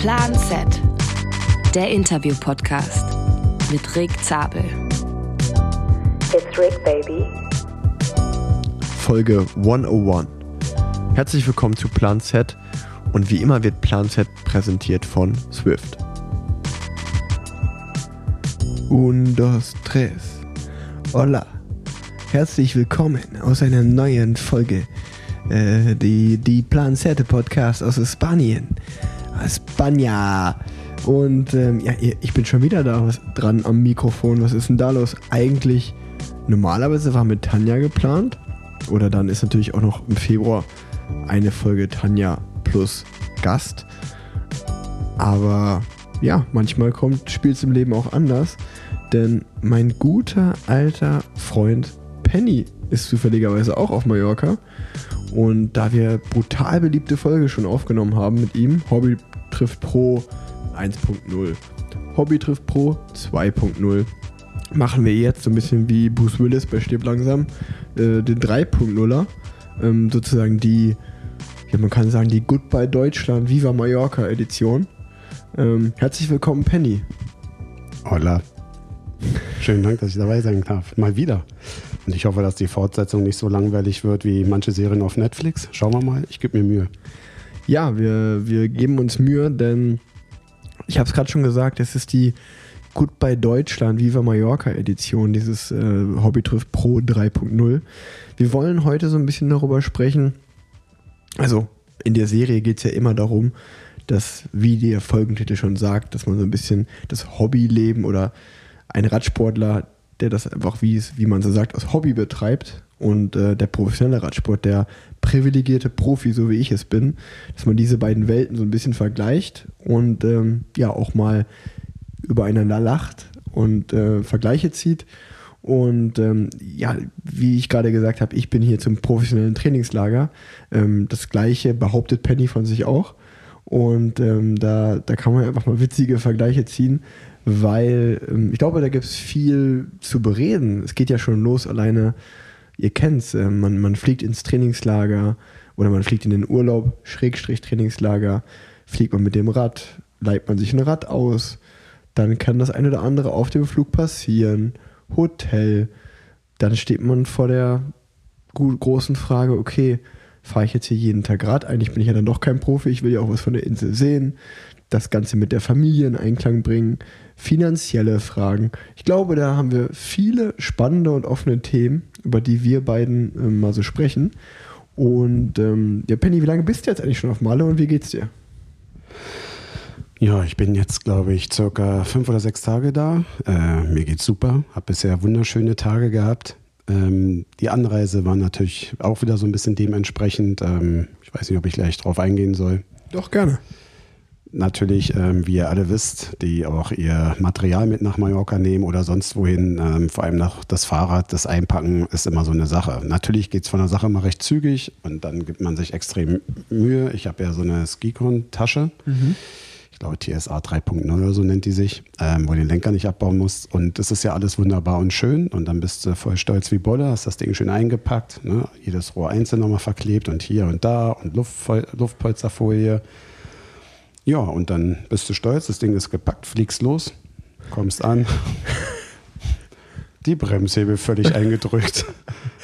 Plan Z, der Interview-Podcast mit Rick Zabel. It's Rick, baby. Folge 101. Herzlich willkommen zu Plan Z und wie immer wird Plan Z präsentiert von Swift. Un, dos, tres. Hola. Herzlich willkommen aus einer neuen Folge. Äh, die, die Plan Z Podcast aus Spanien. Spanja. Und ähm, ja, ich bin schon wieder da was, dran am Mikrofon. Was ist denn da los? Eigentlich, normalerweise war mit Tanja geplant. Oder dann ist natürlich auch noch im Februar eine Folge Tanja plus Gast. Aber ja, manchmal kommt, spielt es im Leben auch anders. Denn mein guter alter Freund Penny ist zufälligerweise auch auf Mallorca. Und da wir brutal beliebte Folge schon aufgenommen haben mit ihm, Hobby trifft Pro 1.0, Hobby trifft Pro 2.0, machen wir jetzt so ein bisschen wie Bruce Willis bei Stirb langsam, äh, den 3.0er, ähm, sozusagen die, ja man kann sagen, die Goodbye Deutschland Viva Mallorca Edition. Ähm, herzlich willkommen, Penny. Hola. Schönen Dank, dass ich dabei sein darf. Mal wieder. Und ich hoffe, dass die Fortsetzung nicht so langweilig wird wie manche Serien auf Netflix. Schauen wir mal, ich gebe mir Mühe. Ja, wir, wir geben uns Mühe, denn ich habe es gerade schon gesagt, es ist die Goodbye Deutschland Viva Mallorca Edition, dieses äh, Hobby trifft Pro 3.0. Wir wollen heute so ein bisschen darüber sprechen. Also in der Serie geht es ja immer darum, dass, wie der Folgentitel schon sagt, dass man so ein bisschen das Hobbyleben oder ein Radsportler, der das einfach, wie, es, wie man so sagt, aus Hobby betreibt und äh, der professionelle Radsport, der privilegierte Profi, so wie ich es bin, dass man diese beiden Welten so ein bisschen vergleicht und ähm, ja auch mal übereinander lacht und äh, Vergleiche zieht. Und ähm, ja, wie ich gerade gesagt habe, ich bin hier zum professionellen Trainingslager. Ähm, das gleiche behauptet Penny von sich auch. Und ähm, da, da kann man einfach mal witzige Vergleiche ziehen, weil ähm, ich glaube, da gibt es viel zu bereden. Es geht ja schon los alleine, ihr kennt es, äh, man, man fliegt ins Trainingslager oder man fliegt in den Urlaub, Schrägstrich Trainingslager, fliegt man mit dem Rad, leiht man sich ein Rad aus, dann kann das eine oder andere auf dem Flug passieren, Hotel, dann steht man vor der großen Frage, okay, fahre ich jetzt hier jeden Tag Rad? Eigentlich bin ich ja dann doch kein Profi, ich will ja auch was von der Insel sehen, das Ganze mit der Familie in Einklang bringen, finanzielle Fragen. Ich glaube, da haben wir viele spannende und offene Themen, über die wir beiden äh, mal so sprechen. Und ähm, ja, Penny, wie lange bist du jetzt eigentlich schon auf Malle und wie geht's dir? Ja, ich bin jetzt, glaube ich, circa fünf oder sechs Tage da. Äh, mir geht's super. Habe bisher wunderschöne Tage gehabt. Ähm, die Anreise war natürlich auch wieder so ein bisschen dementsprechend. Ähm, ich weiß nicht, ob ich gleich drauf eingehen soll. Doch, gerne natürlich, ähm, wie ihr alle wisst, die auch ihr Material mit nach Mallorca nehmen oder sonst wohin, ähm, vor allem noch das Fahrrad, das Einpacken ist immer so eine Sache. Natürlich geht es von der Sache mal recht zügig und dann gibt man sich extrem Mühe. Ich habe ja so eine Skicon-Tasche. Mhm. Ich glaube, TSA 3.0 oder so nennt die sich, ähm, wo du den Lenker nicht abbauen musst. Und das ist ja alles wunderbar und schön. Und dann bist du voll stolz wie Bolle, hast das Ding schön eingepackt, ne? jedes Rohr einzeln nochmal verklebt und hier und da und Luft, Luftpolsterfolie. Ja, und dann bist du stolz, das Ding ist gepackt, fliegst los, kommst an. Die Bremshebel völlig eingedrückt,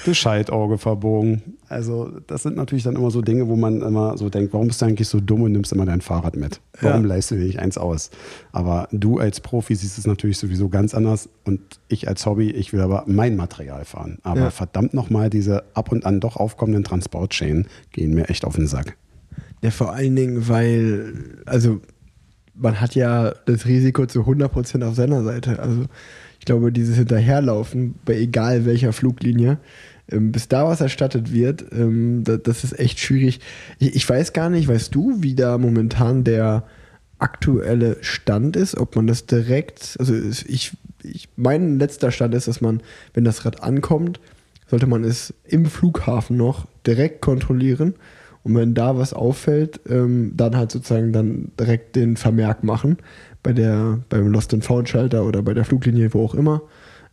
das Scheitauge verbogen. Also, das sind natürlich dann immer so Dinge, wo man immer so denkt, warum bist du eigentlich so dumm und nimmst immer dein Fahrrad mit? Warum ja. leistest du dir nicht eins aus? Aber du als Profi siehst es natürlich sowieso ganz anders und ich als Hobby, ich will aber mein Material fahren. Aber ja. verdammt nochmal, diese ab und an doch aufkommenden Transportschäden gehen mir echt auf den Sack. Ja, vor allen Dingen, weil, also man hat ja das Risiko zu 100% auf seiner Seite. Also ich glaube, dieses Hinterherlaufen bei egal welcher Fluglinie, ähm, bis da was erstattet wird, ähm, das, ist echt schwierig. Ich, ich, weiß gar nicht, weißt du, wie da momentan der aktuelle Stand ist, ob man das direkt, also ich, ich mein letzter Stand ist, dass man, wenn das Rad ankommt, sollte man es im Flughafen noch direkt kontrollieren und wenn da was auffällt, ähm, dann halt sozusagen dann direkt den Vermerk machen bei der, beim Lost and Found Schalter oder bei der Fluglinie, wo auch immer.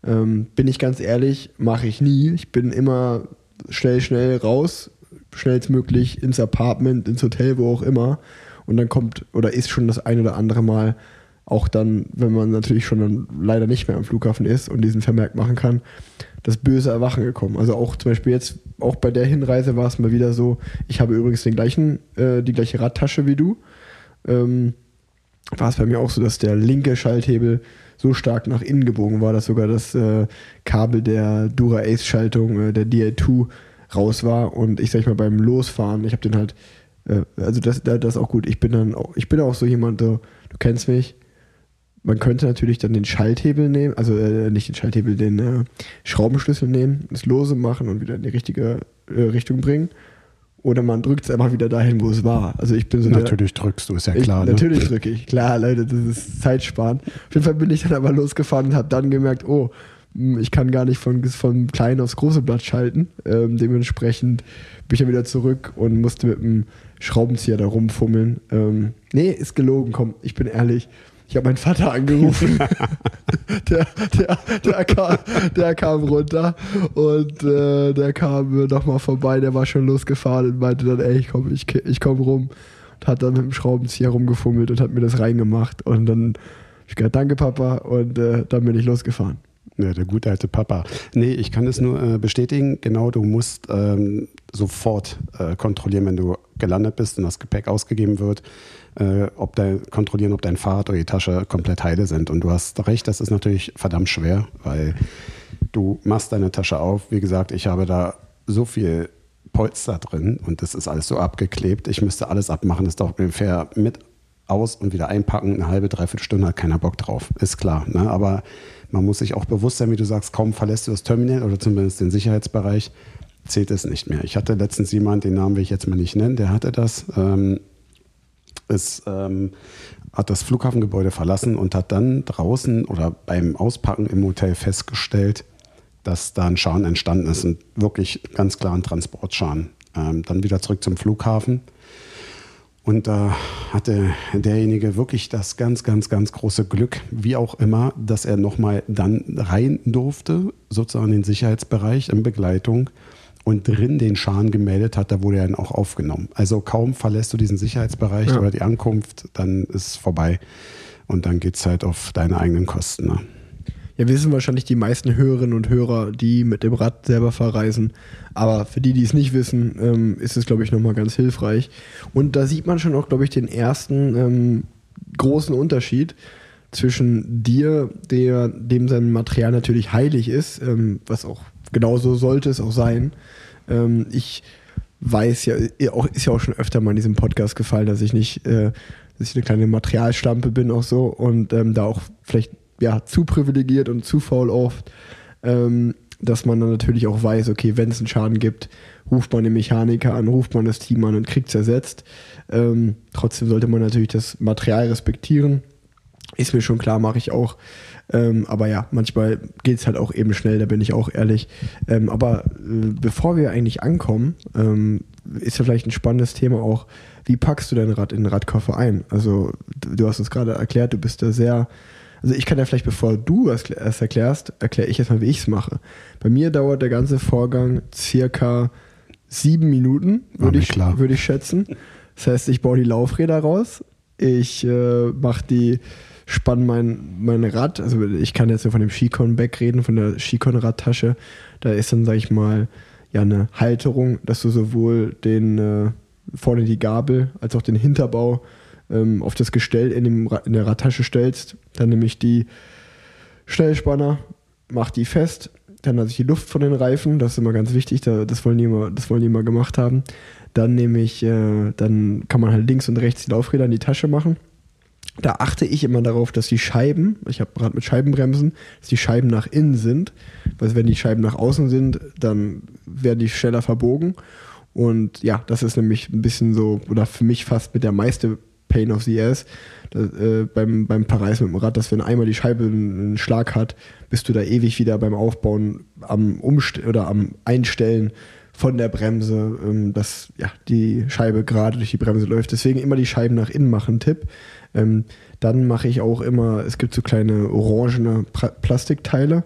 Ähm, bin ich ganz ehrlich, mache ich nie. Ich bin immer schnell, schnell raus, schnellstmöglich ins Apartment, ins Hotel, wo auch immer Und dann kommt oder ist schon das ein oder andere Mal auch dann, wenn man natürlich schon dann leider nicht mehr am Flughafen ist und diesen Vermerk machen kann, das böse Erwachen gekommen. Also auch zum Beispiel jetzt, auch bei der Hinreise war es mal wieder so, ich habe übrigens den gleichen, äh, die gleiche Radtasche wie du. Ähm, war es bei mir auch so, dass der linke Schalthebel so stark nach innen gebogen war, dass sogar das äh, Kabel der Dura Ace Schaltung, äh, der DA2, raus war. Und ich sag mal, beim Losfahren, ich habe den halt, äh, also das, das ist auch gut. Ich bin dann auch, ich bin auch so jemand, so, du kennst mich, man könnte natürlich dann den Schalthebel nehmen, also äh, nicht den Schalthebel, den äh, Schraubenschlüssel nehmen, das lose machen und wieder in die richtige äh, Richtung bringen. Oder man drückt es einfach wieder dahin, wo es war. Also ich bin so Natürlich der, drückst du, ist ja klar. Ich, ne? Natürlich drücke ich, klar, Leute, das ist Zeitsparen. Auf jeden Fall bin ich dann aber losgefahren und habe dann gemerkt, oh, hm, ich kann gar nicht von, von klein aufs große Blatt schalten. Ähm, dementsprechend bin ich dann wieder zurück und musste mit dem Schraubenzieher da rumfummeln. Ähm, nee, ist gelogen, komm, ich bin ehrlich. Ich habe meinen Vater angerufen. der, der, der, kam, der kam runter und äh, der kam nochmal vorbei. Der war schon losgefahren und meinte dann, ey, ich komme ich, ich komm rum. Und hat dann mit dem Schraubenzieher rumgefummelt und hat mir das reingemacht. Und dann habe ich gesagt, danke Papa. Und äh, dann bin ich losgefahren. Ja, der gute alte Papa. Nee, ich kann es nur äh, bestätigen. Genau, du musst ähm, sofort äh, kontrollieren, wenn du gelandet bist und das Gepäck ausgegeben wird äh, ob de, kontrollieren, ob dein Fahrrad oder die Tasche komplett heile sind. Und du hast recht, das ist natürlich verdammt schwer, weil du machst deine Tasche auf. Wie gesagt, ich habe da so viel Polster drin und das ist alles so abgeklebt. Ich müsste alles abmachen. Das dauert ungefähr mit aus und wieder einpacken. Eine halbe, dreiviertel Stunde hat keiner Bock drauf. Ist klar. Ne? Aber man muss sich auch bewusst sein, wie du sagst, kaum verlässt du das Terminal oder zumindest den Sicherheitsbereich, zählt es nicht mehr. Ich hatte letztens jemanden, den Namen will ich jetzt mal nicht nennen, der hatte das. Ähm, ist, ähm, hat das Flughafengebäude verlassen und hat dann draußen oder beim Auspacken im Hotel festgestellt, dass da ein Schaden entstanden ist, und wirklich ganz klar ein Transportschaden. Ähm, dann wieder zurück zum Flughafen. Und da hatte derjenige wirklich das ganz, ganz, ganz große Glück, wie auch immer, dass er nochmal dann rein durfte, sozusagen in den Sicherheitsbereich in Begleitung und drin den Schaden gemeldet hat, da wurde er dann auch aufgenommen. Also kaum verlässt du diesen Sicherheitsbereich ja. oder die Ankunft, dann ist es vorbei. Und dann geht es halt auf deine eigenen Kosten. Ne? Ja, wissen wahrscheinlich die meisten Hörerinnen und Hörer, die mit dem Rad selber verreisen. Aber für die, die es nicht wissen, ähm, ist es, glaube ich, nochmal ganz hilfreich. Und da sieht man schon auch, glaube ich, den ersten ähm, großen Unterschied zwischen dir, der, dem sein Material natürlich heilig ist, ähm, was auch genauso sollte es auch sein. Ähm, ich weiß ja, ist ja auch schon öfter mal in diesem Podcast gefallen, dass ich nicht, äh, dass ich eine kleine Materialstampe bin auch so und ähm, da auch vielleicht ja zu privilegiert und zu faul oft, ähm, dass man dann natürlich auch weiß, okay, wenn es einen Schaden gibt, ruft man den Mechaniker an, ruft man das Team an und kriegt es ersetzt. Ähm, trotzdem sollte man natürlich das Material respektieren. Ist mir schon klar, mache ich auch. Ähm, aber ja, manchmal geht es halt auch eben schnell, da bin ich auch ehrlich. Ähm, aber äh, bevor wir eigentlich ankommen, ähm, ist ja vielleicht ein spannendes Thema auch, wie packst du dein Rad in den Radkoffer ein? Also du hast uns gerade erklärt, du bist da sehr, also ich kann ja vielleicht, bevor du es erklärst, erkläre ich erstmal, wie ich es mache. Bei mir dauert der ganze Vorgang circa sieben Minuten, würde ich, würd ich schätzen. Das heißt, ich baue die Laufräder raus, ich äh, mache die spann mein, mein Rad, also ich kann jetzt nur von dem Skicon-Back reden, von der Skicon-Radtasche. Da ist dann, sag ich mal, ja eine Halterung, dass du sowohl den äh, vorne die Gabel als auch den Hinterbau ähm, auf das Gestell in, dem, in der Radtasche stellst. Dann nehme ich die Schnellspanner, mach die fest, dann lasse ich die Luft von den Reifen, das ist immer ganz wichtig, das wollen die immer, das wollen die immer gemacht haben. Dann nehme ich, äh, dann kann man halt links und rechts die Laufräder in die Tasche machen da achte ich immer darauf, dass die Scheiben, ich habe gerade mit Scheibenbremsen, dass die Scheiben nach innen sind. Weil wenn die Scheiben nach außen sind, dann werden die schneller verbogen. Und ja, das ist nämlich ein bisschen so, oder für mich fast mit der meiste Pain of the Ass das, äh, beim, beim Paris mit dem Rad, dass wenn einmal die Scheibe einen Schlag hat, bist du da ewig wieder beim Aufbauen am Umst oder am Einstellen von der Bremse, ähm, dass ja, die Scheibe gerade durch die Bremse läuft. Deswegen immer die Scheiben nach innen machen, Tipp. Ähm, dann mache ich auch immer, es gibt so kleine orangene Plastikteile,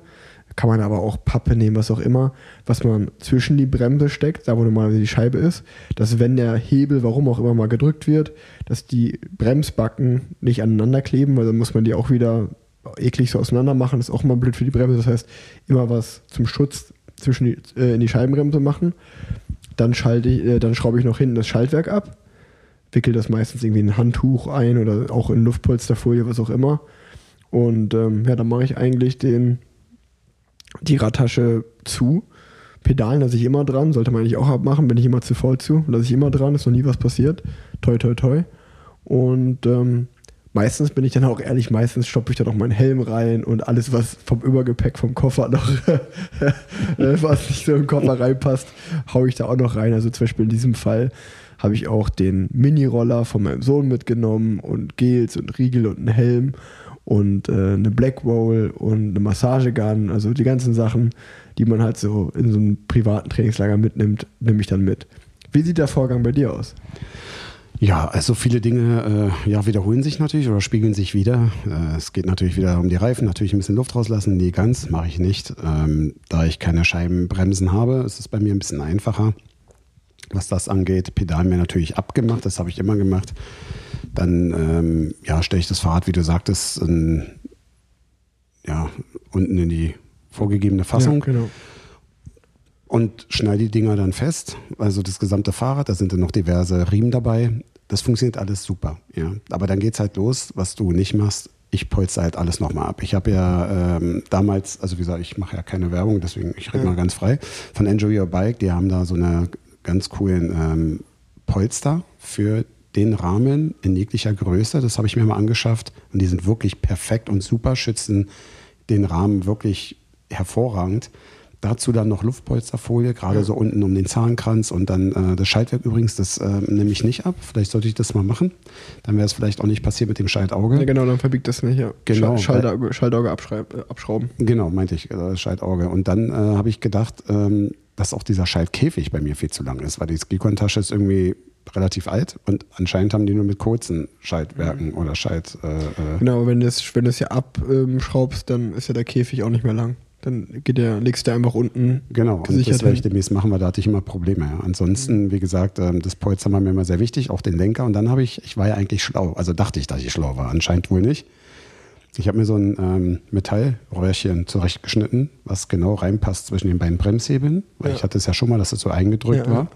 kann man aber auch Pappe nehmen, was auch immer, was man zwischen die Bremse steckt, da wo normalerweise die Scheibe ist, dass wenn der Hebel, warum auch immer mal gedrückt wird, dass die Bremsbacken nicht aneinander kleben, weil dann muss man die auch wieder eklig so auseinander machen, das ist auch immer blöd für die Bremse. Das heißt, immer was zum Schutz zwischen die, äh, in die Scheibenbremse machen. Dann, schalte ich, äh, dann schraube ich noch hinten das Schaltwerk ab, wickel das meistens irgendwie in ein Handtuch ein oder auch in Luftpolsterfolie, was auch immer. Und ähm, ja, dann mache ich eigentlich den, die Radtasche zu. Pedalen lasse ich immer dran, sollte man eigentlich auch abmachen, bin ich immer zu voll zu. Lasse ich immer dran, ist noch nie was passiert. Toi, toi, toi. Und ähm, meistens bin ich dann auch ehrlich, meistens stoppe ich dann auch meinen Helm rein und alles, was vom Übergepäck vom Koffer noch, was nicht so im Koffer reinpasst, haue ich da auch noch rein. Also zum Beispiel in diesem Fall habe ich auch den Mini-Roller von meinem Sohn mitgenommen und Gels und Riegel und einen Helm und äh, eine Black Roll und eine Massagegun, also die ganzen Sachen, die man halt so in so einem privaten Trainingslager mitnimmt, nehme ich dann mit. Wie sieht der Vorgang bei dir aus? Ja, also viele Dinge äh, ja, wiederholen sich natürlich oder spiegeln sich wieder. Äh, es geht natürlich wieder um die Reifen, natürlich ein bisschen Luft rauslassen. Nee, ganz mache ich nicht. Ähm, da ich keine Scheibenbremsen habe, ist es bei mir ein bisschen einfacher, was das angeht. Pedalen mir natürlich abgemacht, das habe ich immer gemacht. Dann ähm, ja, stelle ich das Fahrrad, wie du sagtest, in, ja, unten in die vorgegebene Fassung. Ja, genau. Und schneide die Dinger dann fest. Also das gesamte Fahrrad, da sind dann noch diverse Riemen dabei. Das funktioniert alles super. Ja. Aber dann geht es halt los, was du nicht machst. Ich polster halt alles nochmal ab. Ich habe ja ähm, damals, also wie gesagt, ich mache ja keine Werbung, deswegen ich rede ja. mal ganz frei. Von Enjoy Your Bike, die haben da so eine ganz coolen ähm, Polster für den Rahmen in jeglicher Größe. Das habe ich mir mal angeschafft und die sind wirklich perfekt und super, schützen den Rahmen wirklich hervorragend. Dazu dann noch Luftpolsterfolie, gerade ja. so unten um den Zahnkranz und dann äh, das Schaltwerk übrigens, das äh, nehme ich nicht ab. Vielleicht sollte ich das mal machen. Dann wäre es vielleicht auch nicht passiert mit dem Schaltauge. Ja, genau, dann verbiegt das nicht. Ja. Genau. Schaltauge, Schaltauge äh, abschrauben. Genau, meinte ich, äh, Schaltauge. Und dann äh, habe ich gedacht, ähm, dass auch dieser Schaltkäfig bei mir viel zu lang ist, weil die Skikon-Tasche ist irgendwie relativ alt und anscheinend haben die nur mit kurzen Schaltwerken mhm. oder Schalt. Äh, genau, wenn du es wenn ja abschraubst, dann ist ja der Käfig auch nicht mehr lang. Dann geht der, legst du einfach unten. Genau, und das werde ich demnächst machen, weil da hatte ich immer Probleme. Ja. Ansonsten, wie gesagt, ähm, das Polster war mir immer sehr wichtig, auch den Lenker. Und dann habe ich, ich war ja eigentlich schlau, also dachte ich, dass ich schlau war, anscheinend wohl nicht. Ich habe mir so ein ähm, Metallröhrchen zurechtgeschnitten, was genau reinpasst zwischen den beiden Bremshebeln, weil ja. ich hatte es ja schon mal, dass es so eingedrückt ja, war.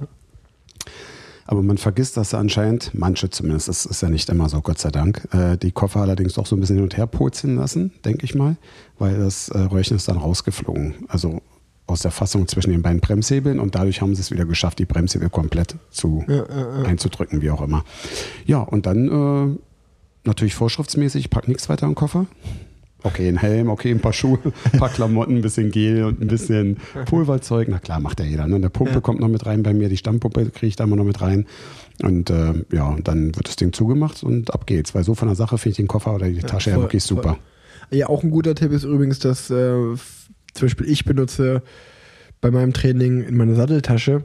Aber man vergisst, dass anscheinend, manche zumindest, das ist ja nicht immer so, Gott sei Dank, äh, die Koffer allerdings doch so ein bisschen hin und her purzeln lassen, denke ich mal, weil das äh, Röhrchen ist dann rausgeflogen. Also aus der Fassung zwischen den beiden Bremshebeln und dadurch haben sie es wieder geschafft, die Bremshebel komplett zu ja, ja, einzudrücken, wie auch immer. Ja, und dann äh, natürlich vorschriftsmäßig, ich packe nichts weiter im Koffer. Okay, ein Helm, okay, ein paar Schuhe, ein paar Klamotten, ein bisschen Gel und ein bisschen Pulverzeug. Na klar, macht ja jeder. Ne? Eine Pumpe ja. kommt noch mit rein bei mir, die Stammpumpe kriege ich da immer noch mit rein. Und äh, ja, dann wird das Ding zugemacht und ab geht's. Weil so von der Sache finde ich den Koffer oder die Tasche ja, voll, ja wirklich super. Voll. Ja, auch ein guter Tipp ist übrigens, dass äh, zum Beispiel ich benutze bei meinem Training in meiner Satteltasche,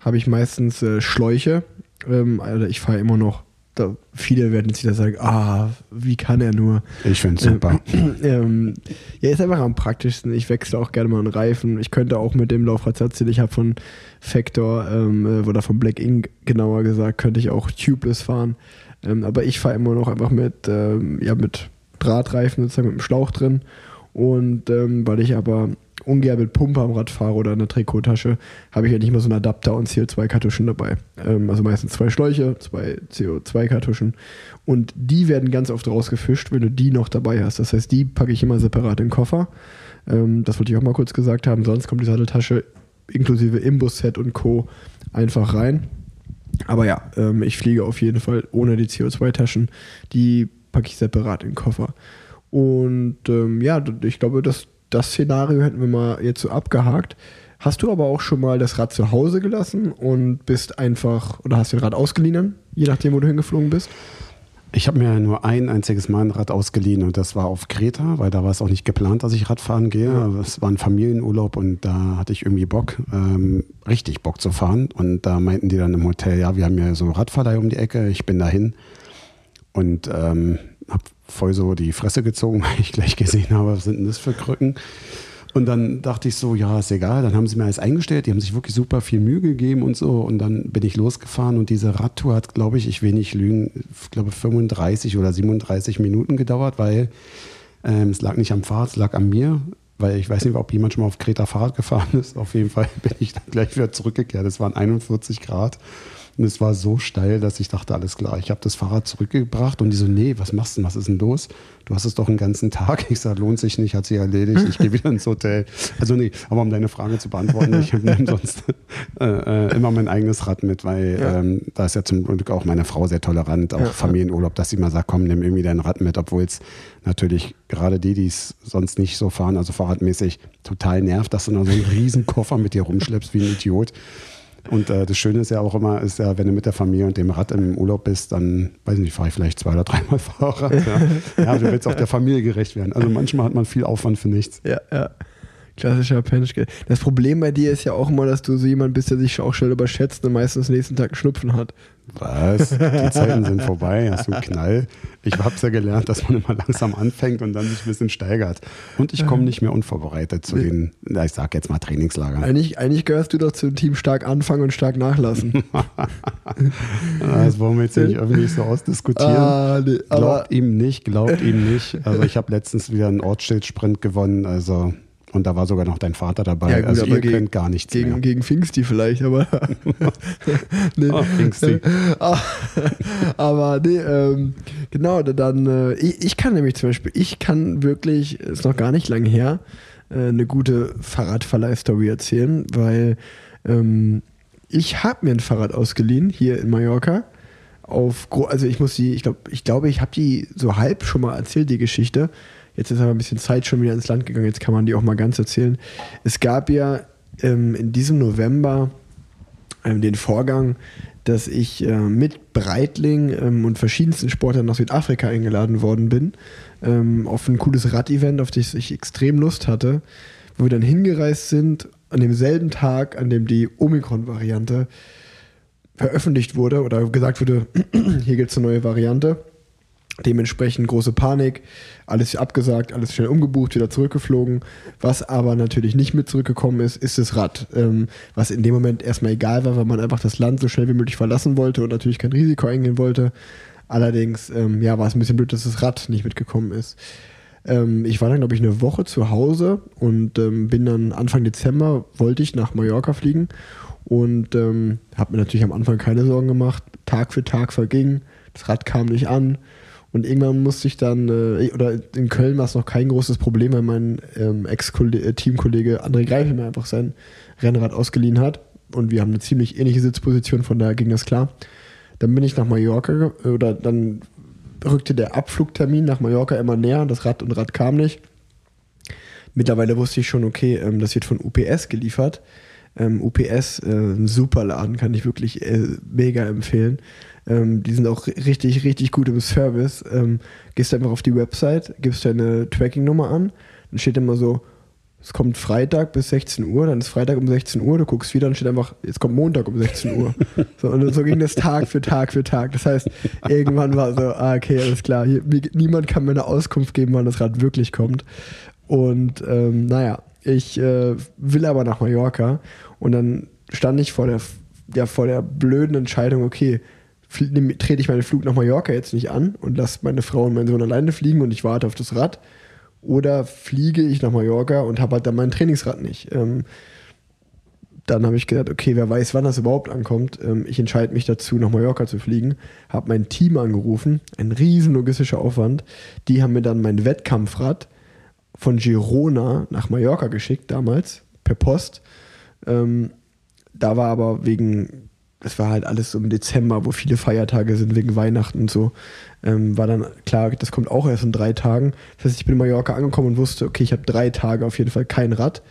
habe ich meistens äh, Schläuche. Ähm, also ich fahre immer noch da, viele werden jetzt wieder sagen, ah, wie kann er nur? Ich finde es super. Ähm, ja, ist einfach am praktischsten. Ich wechsle auch gerne mal einen Reifen. Ich könnte auch mit dem Laufrad erzählen. Ich habe von Factor ähm, äh, oder von Black Ink genauer gesagt, könnte ich auch tubeless fahren. Ähm, aber ich fahre immer noch einfach mit, ähm, ja, mit Drahtreifen sozusagen mit dem Schlauch drin. Und ähm, weil ich aber ungern mit Pumpe am Rad fahre oder eine Trikottasche, habe ich ja nicht mehr so einen Adapter und CO2-Kartuschen dabei. Ähm, also meistens zwei Schläuche, zwei CO2-Kartuschen. Und die werden ganz oft rausgefischt, wenn du die noch dabei hast. Das heißt, die packe ich immer separat in den Koffer. Ähm, das wollte ich auch mal kurz gesagt haben. Sonst kommt die Satteltasche inklusive Imbus-Set und Co. einfach rein. Aber ja, ähm, ich fliege auf jeden Fall ohne die CO2-Taschen. Die packe ich separat in den Koffer. Und ähm, ja, ich glaube, das das Szenario hätten wir mal jetzt so abgehakt. Hast du aber auch schon mal das Rad zu Hause gelassen und bist einfach, oder hast du den Rad ausgeliehen, je nachdem, wo du hingeflogen bist? Ich habe mir nur ein einziges Mal ein Rad ausgeliehen und das war auf Kreta, weil da war es auch nicht geplant, dass ich Radfahren gehe. Es war ein Familienurlaub und da hatte ich irgendwie Bock, ähm, richtig Bock zu fahren. Und da meinten die dann im Hotel, ja, wir haben ja so Radverleih um die Ecke, ich bin dahin und ähm, habe voll so die Fresse gezogen, weil ich gleich gesehen habe, was sind denn das für Krücken. Und dann dachte ich so, ja, ist egal. Dann haben sie mir alles eingestellt. Die haben sich wirklich super viel Mühe gegeben und so. Und dann bin ich losgefahren und diese Radtour hat, glaube ich, ich will nicht lügen, ich glaube 35 oder 37 Minuten gedauert, weil ähm, es lag nicht am Fahrrad, es lag an mir. Weil ich weiß nicht, ob jemand schon mal auf Kreta Fahrrad gefahren ist. Auf jeden Fall bin ich dann gleich wieder zurückgekehrt. Es waren 41 Grad. Und es war so steil, dass ich dachte, alles klar, ich habe das Fahrrad zurückgebracht und die so, nee, was machst du denn, was ist denn los? Du hast es doch einen ganzen Tag. Ich sage, lohnt sich nicht, hat sich erledigt, ich gehe wieder ins Hotel. Also nee, aber um deine Frage zu beantworten, ich nehme sonst äh, äh, immer mein eigenes Rad mit, weil ja. ähm, da ist ja zum Glück auch meine Frau sehr tolerant, auch ja. Familienurlaub, dass sie mal sagt, komm, nimm irgendwie dein Rad mit, obwohl es natürlich gerade die, die es sonst nicht so fahren, also fahrradmäßig, total nervt, dass du noch so einen riesen Koffer mit dir rumschleppst wie ein Idiot. Und äh, das Schöne ist ja auch immer, ist ja, wenn du mit der Familie und dem Rad im Urlaub bist, dann, weiß ich nicht, fahre ich vielleicht zwei oder dreimal Fahrrad. Ja. ja, du willst auch der Familie gerecht werden. Also manchmal hat man viel Aufwand für nichts. Ja, ja. Klassischer Penschke. Das Problem bei dir ist ja auch immer, dass du so jemand bist, der sich auch schnell überschätzt und meistens nächsten Tag einen Schnupfen hat. Was? Die Zeiten sind vorbei, hast du einen Knall. Ich habe es ja gelernt, dass man immer langsam anfängt und dann sich ein bisschen steigert. Und ich komme nicht mehr unvorbereitet zu den, ich sag jetzt mal Trainingslagern. Eigentlich, eigentlich gehörst du doch zum Team stark anfangen und stark nachlassen. das wollen wir jetzt nicht öffentlich so ausdiskutieren. Ah, nee, glaubt ihm nicht, glaubt ihm nicht. Also ich habe letztens wieder einen Ortsschildsprint gewonnen, also und da war sogar noch dein Vater dabei. Ja, gut, also ihr gegen, könnt gar nichts gegen, mehr. Gegen Pfingsti vielleicht, aber. nee. Oh, Pfingsti. aber nee, ähm, genau, dann, äh, ich, ich, kann nämlich zum Beispiel, ich kann wirklich, ist noch gar nicht lange her, äh, eine gute Fahrradverleih-Story erzählen, weil ähm, ich habe mir ein Fahrrad ausgeliehen hier in Mallorca. Auf, also ich muss die, ich glaube, ich glaube, ich habe die so halb schon mal erzählt, die Geschichte. Jetzt ist aber ein bisschen Zeit schon wieder ins Land gegangen, jetzt kann man die auch mal ganz erzählen. Es gab ja ähm, in diesem November ähm, den Vorgang, dass ich äh, mit Breitling ähm, und verschiedensten Sportlern nach Südafrika eingeladen worden bin, ähm, auf ein cooles Rad-Event, auf das ich extrem Lust hatte, wo wir dann hingereist sind, an demselben Tag, an dem die Omikron-Variante veröffentlicht wurde oder gesagt wurde, hier gibt es eine neue Variante. Dementsprechend große Panik, alles abgesagt, alles schnell umgebucht, wieder zurückgeflogen. Was aber natürlich nicht mit zurückgekommen ist, ist das Rad. Ähm, was in dem Moment erstmal egal war, weil man einfach das Land so schnell wie möglich verlassen wollte und natürlich kein Risiko eingehen wollte. Allerdings, ähm, ja, war es ein bisschen blöd, dass das Rad nicht mitgekommen ist. Ähm, ich war dann, glaube ich, eine Woche zu Hause und ähm, bin dann Anfang Dezember, wollte ich nach Mallorca fliegen und ähm, habe mir natürlich am Anfang keine Sorgen gemacht. Tag für Tag verging, das Rad kam nicht an und irgendwann musste ich dann, äh, oder in Köln war es noch kein großes Problem, weil mein ähm, Ex-Teamkollege äh, André Greifel mir einfach sein Rennrad ausgeliehen hat. Und wir haben eine ziemlich ähnliche Sitzposition, von daher ging das klar. Dann bin ich nach Mallorca, oder dann rückte der Abflugtermin nach Mallorca immer näher, das Rad und Rad kam nicht. Mittlerweile wusste ich schon, okay, ähm, das wird von UPS geliefert. Ähm, UPS, äh, ein super Laden, kann ich wirklich äh, mega empfehlen. Ähm, die sind auch richtig, richtig gut im Service. Ähm, gehst einfach auf die Website, gibst deine Tracking-Nummer an, dann steht immer so, es kommt Freitag bis 16 Uhr, dann ist Freitag um 16 Uhr, du guckst wieder, dann steht einfach, jetzt kommt Montag um 16 Uhr. So, und so ging das Tag für Tag für Tag. Das heißt, irgendwann war so, ah, okay, alles klar, hier, niemand kann mir eine Auskunft geben, wann das Rad wirklich kommt. Und ähm, naja, ich äh, will aber nach Mallorca und dann stand ich vor der, ja, vor der blöden Entscheidung, okay, trete ich meinen Flug nach Mallorca jetzt nicht an und lasse meine Frau und meinen Sohn alleine fliegen und ich warte auf das Rad. Oder fliege ich nach Mallorca und habe halt dann mein Trainingsrad nicht. Ähm, dann habe ich gedacht, okay, wer weiß, wann das überhaupt ankommt. Ähm, ich entscheide mich dazu, nach Mallorca zu fliegen. Habe mein Team angerufen, ein riesen logistischer Aufwand. Die haben mir dann mein Wettkampfrad von Girona nach Mallorca geschickt, damals, per Post. Ähm, da war aber wegen das war halt alles so im Dezember, wo viele Feiertage sind wegen Weihnachten und so. Ähm, war dann klar, das kommt auch erst in drei Tagen. Das heißt, ich bin in Mallorca angekommen und wusste, okay, ich habe drei Tage auf jeden Fall kein Rad.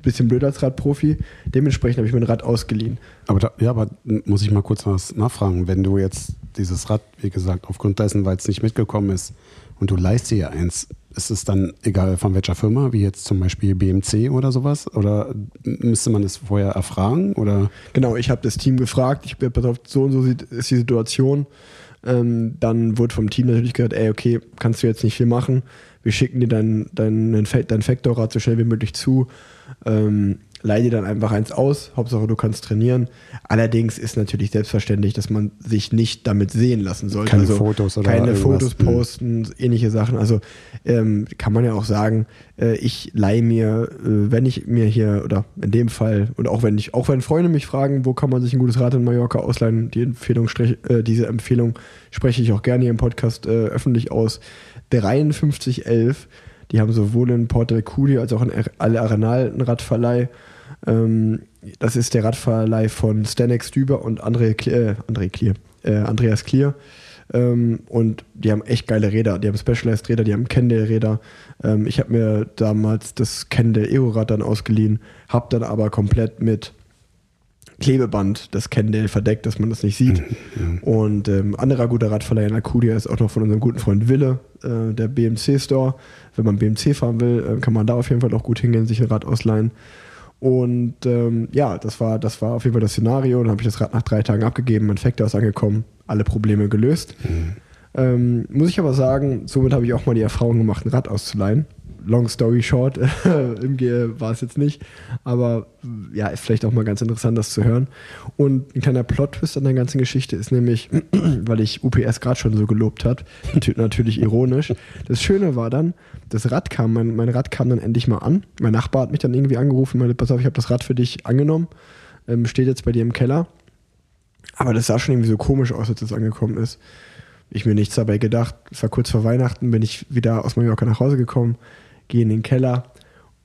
Bisschen blöd als Radprofi. Dementsprechend habe ich mir ein Rad ausgeliehen. Aber da, ja, aber muss ich mal kurz was nachfragen. Wenn du jetzt dieses Rad, wie gesagt, aufgrund dessen, weil es nicht mitgekommen ist, und du leist dir ja eins, ist es dann egal von welcher Firma, wie jetzt zum Beispiel BMC oder sowas? Oder müsste man es vorher erfragen? Oder? Genau, ich habe das Team gefragt, ich bin auf so und so ist die Situation. Ähm, dann wurde vom Team natürlich gesagt, ey, okay, kannst du jetzt nicht viel machen. wir schicken dir dein, dein, dein Factor-Rad so schnell wie möglich zu. Ähm, leih dir dann einfach eins aus, Hauptsache du kannst trainieren. Allerdings ist natürlich selbstverständlich, dass man sich nicht damit sehen lassen sollte. Keine also Fotos oder Keine irgendwas. Fotos posten, ähnliche Sachen. Also ähm, kann man ja auch sagen, äh, ich leihe mir, äh, wenn ich mir hier, oder in dem Fall, und auch wenn ich, auch wenn Freunde mich fragen, wo kann man sich ein gutes Rad in Mallorca ausleihen, die Empfehlung, äh, diese Empfehlung spreche ich auch gerne hier im Podcast äh, öffentlich aus. 5311, die haben sowohl in Porto Cudi als auch in Al Arenal einen Radverleih. Ähm, das ist der Radverleih von Stanex Düber und André, äh, André Clear, äh, Andreas Clear. Ähm, und die haben echt geile Räder. Die haben Specialized Räder, die haben Kendall Räder. Ähm, ich habe mir damals das Kendall Euro-Rad dann ausgeliehen, habe dann aber komplett mit Klebeband das Kendall verdeckt, dass man das nicht sieht. Mhm. Und ähm, anderer guter Radverleih in Akudia ist auch noch von unserem guten Freund Wille, äh, der BMC Store. Wenn man BMC fahren will, äh, kann man da auf jeden Fall auch gut hingehen, sich ein Rad ausleihen. Und ähm, ja, das war, das war auf jeden Fall das Szenario. Dann habe ich das Rad nach drei Tagen abgegeben, mein Factor ist angekommen, alle Probleme gelöst. Mhm. Ähm, muss ich aber sagen, somit habe ich auch mal die Erfahrung gemacht, ein Rad auszuleihen. Long story short, im Gehe war es jetzt nicht, aber ja, ist vielleicht auch mal ganz interessant, das zu hören. Und ein kleiner Plot-Twist an der ganzen Geschichte ist nämlich, weil ich UPS gerade schon so gelobt hat, natürlich ironisch. Das Schöne war dann, das Rad kam, mein, mein Rad kam dann endlich mal an. Mein Nachbar hat mich dann irgendwie angerufen, meinte, pass auf, ich habe das Rad für dich angenommen, ähm, steht jetzt bei dir im Keller. Aber das sah schon irgendwie so komisch aus, als es angekommen ist. Ich mir nichts dabei gedacht. Es war kurz vor Weihnachten, bin ich wieder aus Mallorca nach Hause gekommen, gehe in den Keller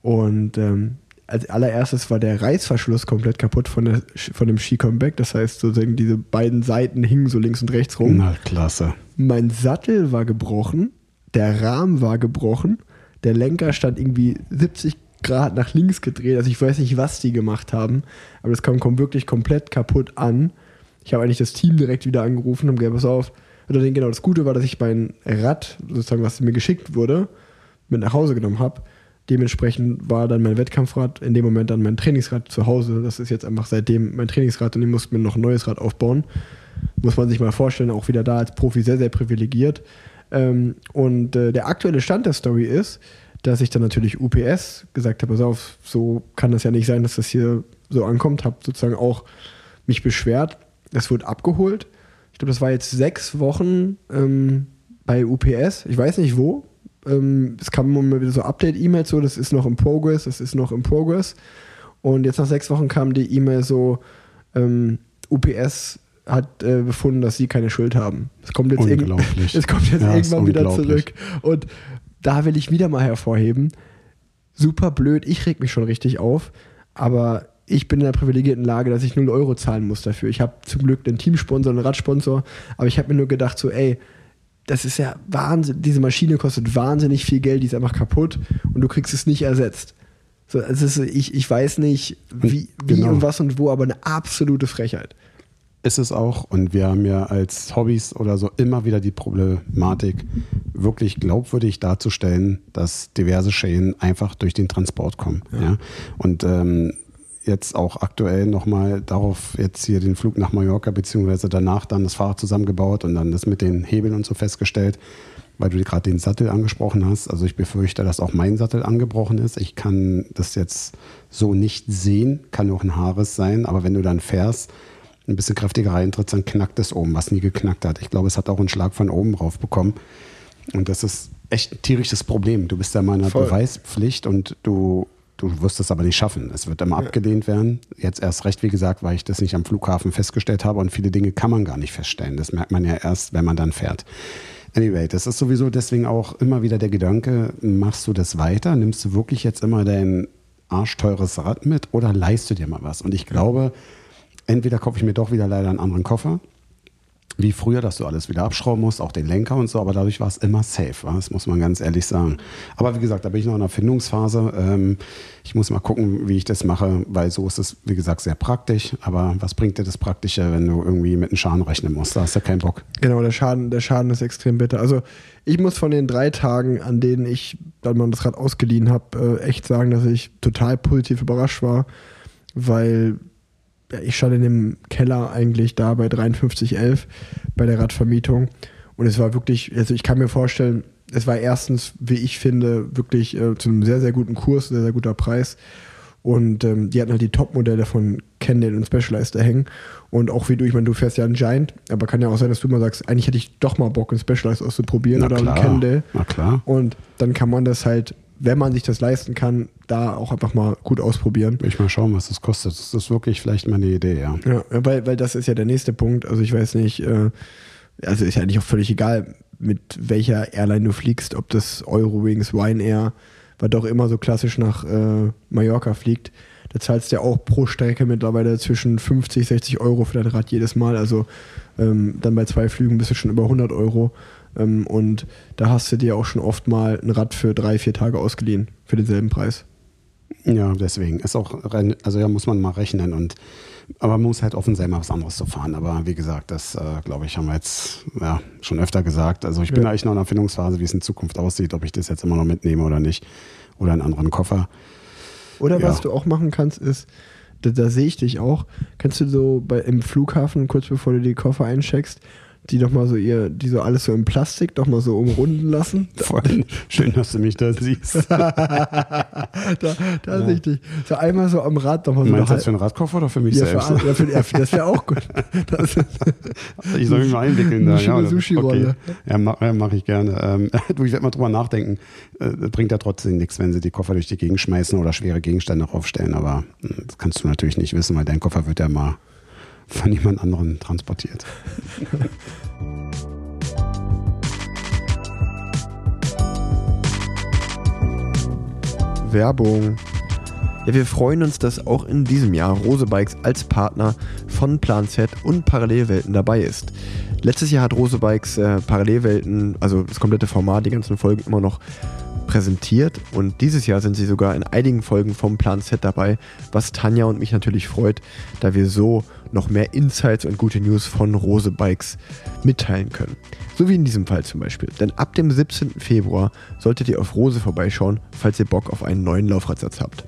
und ähm, als allererstes war der Reißverschluss komplett kaputt von, der, von dem Ski-Comeback. Das heißt, sozusagen diese beiden Seiten hingen so links und rechts rum. Na, klasse. Mein Sattel war gebrochen, der Rahmen war gebrochen, der Lenker stand irgendwie 70 Grad nach links gedreht. Also ich weiß nicht, was die gemacht haben, aber das kam, kam wirklich komplett kaputt an. Ich habe eigentlich das Team direkt wieder angerufen und gesagt, pass auf. Oder genau, das Gute war, dass ich mein Rad, sozusagen, was mir geschickt wurde, mit nach Hause genommen habe. Dementsprechend war dann mein Wettkampfrad in dem Moment dann mein Trainingsrad zu Hause. Das ist jetzt einfach seitdem mein Trainingsrad und ich musste mir noch ein neues Rad aufbauen. Muss man sich mal vorstellen, auch wieder da als Profi sehr, sehr privilegiert. Ähm, und äh, der aktuelle Stand der Story ist, dass ich dann natürlich UPS gesagt habe, pass auf, so kann das ja nicht sein, dass das hier so ankommt. Habe sozusagen auch mich beschwert. Es wurde abgeholt. Ich glaube, das war jetzt sechs Wochen ähm, bei UPS. Ich weiß nicht wo. Ähm, es kam immer wieder so Update-E-Mails, so, das ist noch im Progress, das ist noch im Progress. Und jetzt nach sechs Wochen kam die E-Mail so, ähm, UPS hat äh, befunden, dass sie keine Schuld haben. Es kommt jetzt, Unglaublich. es kommt jetzt Ja, irgendwann wieder zurück. Und da will ich wieder mal hervorheben, super blöd, ich reg mich schon richtig auf, aber ich bin in der privilegierten Lage, dass ich 0 Euro zahlen muss dafür. Ich habe zum Glück einen Teamsponsor, einen Radsponsor, aber ich habe mir nur gedacht, so, ey, das ist ja Wahnsinn, diese Maschine kostet wahnsinnig viel Geld, die ist einfach kaputt und du kriegst es nicht ersetzt. So, also ich, ich weiß nicht, wie, wie Genau. und was und wo, aber eine absolute Frechheit. Ist es auch. Und wir haben ja als Hobbys oder so immer wieder die Problematik, wirklich glaubwürdig darzustellen, dass diverse Schäden einfach durch den Transport kommen. Ja. Und ähm, jetzt auch aktuell nochmal darauf jetzt hier den Flug nach Mallorca, beziehungsweise danach dann das Fahrrad zusammengebaut und dann das mit den Hebeln und so festgestellt, weil du gerade den Sattel angesprochen hast. Also ich befürchte, dass auch mein Sattel angebrochen ist. Ich kann das jetzt so nicht sehen, kann auch ein Haares sein, aber wenn du dann fährst, ein bisschen kräftiger reintrittst, dann knackt es oben, was nie geknackt hat. Ich glaube, es hat auch einen Schlag von oben drauf bekommen. Und das ist echt ein tierisches Problem. Du bist ja mal in einer Voll. Beweispflicht und du, du wirst es aber nicht schaffen. Es wird immer abgelehnt werden. Jetzt erst recht, wie gesagt, weil ich das nicht am Flughafen festgestellt habe und viele Dinge kann man gar nicht feststellen. Das merkt man ja erst, wenn man dann fährt. Anyway, das ist sowieso deswegen auch immer wieder der Gedanke, machst du das weiter? Nimmst du wirklich jetzt immer dein arschteures Rad mit oder leihst du dir mal was? Und ich glaube, entweder kaufe ich mir doch wieder leider einen anderen Koffer, wie früher, dass du alles wieder abschrauben musst, auch den Lenker und so, aber dadurch war es immer safe, wa? das muss man ganz ehrlich sagen. Aber wie gesagt, da bin ich noch in der Findungsphase. Ähm, ich muss mal gucken, wie ich das mache, weil so ist es, wie gesagt, sehr praktisch. Aber was bringt dir das Praktische, wenn du irgendwie mit einem Schaden rechnen musst? Da hast du keinen Bock. Genau, der Schaden, der Schaden ist extrem bitter. Also ich muss von den drei Tagen, an denen ich dann mal das Rad ausgeliehen habe, äh, echt sagen, dass ich total positiv überrascht war, weil ja, ich stand in dem Keller eigentlich da bei 5311 bei der Radvermietung und es war wirklich, also ich kann mir vorstellen, es war erstens, wie ich finde, wirklich äh, zu einem sehr, sehr guten Kurs, sehr, sehr guter Preis. Und ähm, die hatten halt die Top-Modelle von Candle und Specialized da hängen. Und auch wie du, ich meine, du fährst ja einen Giant, aber kann ja auch sein, dass du mal sagst, eigentlich hätte ich doch mal Bock, einen Specialized auszuprobieren Na oder klar, einen Candle. na klar. Und dann kann man das halt, wenn man sich das leisten kann, da auch einfach mal gut ausprobieren. Ich mal schauen, was das kostet. Das ist wirklich vielleicht mal eine Idee, ja. Ja, weil, weil das ist ja der nächste Punkt. Also ich weiß nicht, äh, also ist ja eigentlich auch völlig egal, mit welcher Airline du fliegst, ob das Eurowings, Ryanair, was doch immer so klassisch nach äh, Mallorca fliegt. Da zahlst du ja auch pro Strecke mittlerweile zwischen 50, 60 Euro für dein Rad jedes Mal. Also ähm, dann bei zwei Flügen bist du schon über 100 Euro. Ähm, und da hast du dir auch schon oft mal ein Rad für drei, vier Tage ausgeliehen für denselben Preis. Ja, deswegen. Ist auch, rein- also ja, muss man mal rechnen und aber man muss halt offen sein, mal was anderes zu fahren. Aber wie gesagt, das äh, glaube ich, haben wir jetzt ja, schon öfter gesagt. Also ich bin Ja. eigentlich noch in der Erfindungsphase, wie es in Zukunft aussieht, ob ich das jetzt immer noch mitnehme oder nicht. Oder einen anderen Koffer. Oder Ja. was du auch machen kannst, ist, da, da sehe ich dich auch, kannst du so bei, im Flughafen, kurz bevor du die Koffer eincheckst, die doch mal so ihr, die so alles so im Plastik doch mal so umrunden lassen. Voll schön, dass du mich da siehst. Da, da sehe ich dich. So einmal so am Rad doch mal so. Meinst du das für einen Radkoffer oder für mich ja, selbst? für, ja, für, ja, für, das wäre auch gut. Das, Ich soll mich mal einwickeln da. Schöne oder? Sushi-Rolle. Ja, mache ja, mach ich gerne. Ähm, du, ich werde mal drüber nachdenken. Äh, bringt ja trotzdem nichts, wenn sie die Koffer durch die Gegend schmeißen oder schwere Gegenstände aufstellen. Aber äh, das kannst du natürlich nicht wissen, weil dein Koffer wird ja mal von jemand anderem transportiert. Werbung. Ja, wir freuen uns, dass auch in diesem Jahr Rose Bikes als Partner von Plan Z und Parallelwelten dabei ist. Letztes Jahr hat Rose Bikes äh, Parallelwelten, also das komplette Format, die ganzen Folgen immer noch präsentiert und dieses Jahr sind sie sogar in einigen Folgen vom Plan Z dabei, was Tanja und mich natürlich freut, da wir so noch mehr Insights und gute News von Rose Bikes mitteilen können. So wie in diesem Fall zum Beispiel. Denn ab dem 17. Februar solltet ihr auf Rose vorbeischauen, falls ihr Bock auf einen neuen Laufradsatz habt.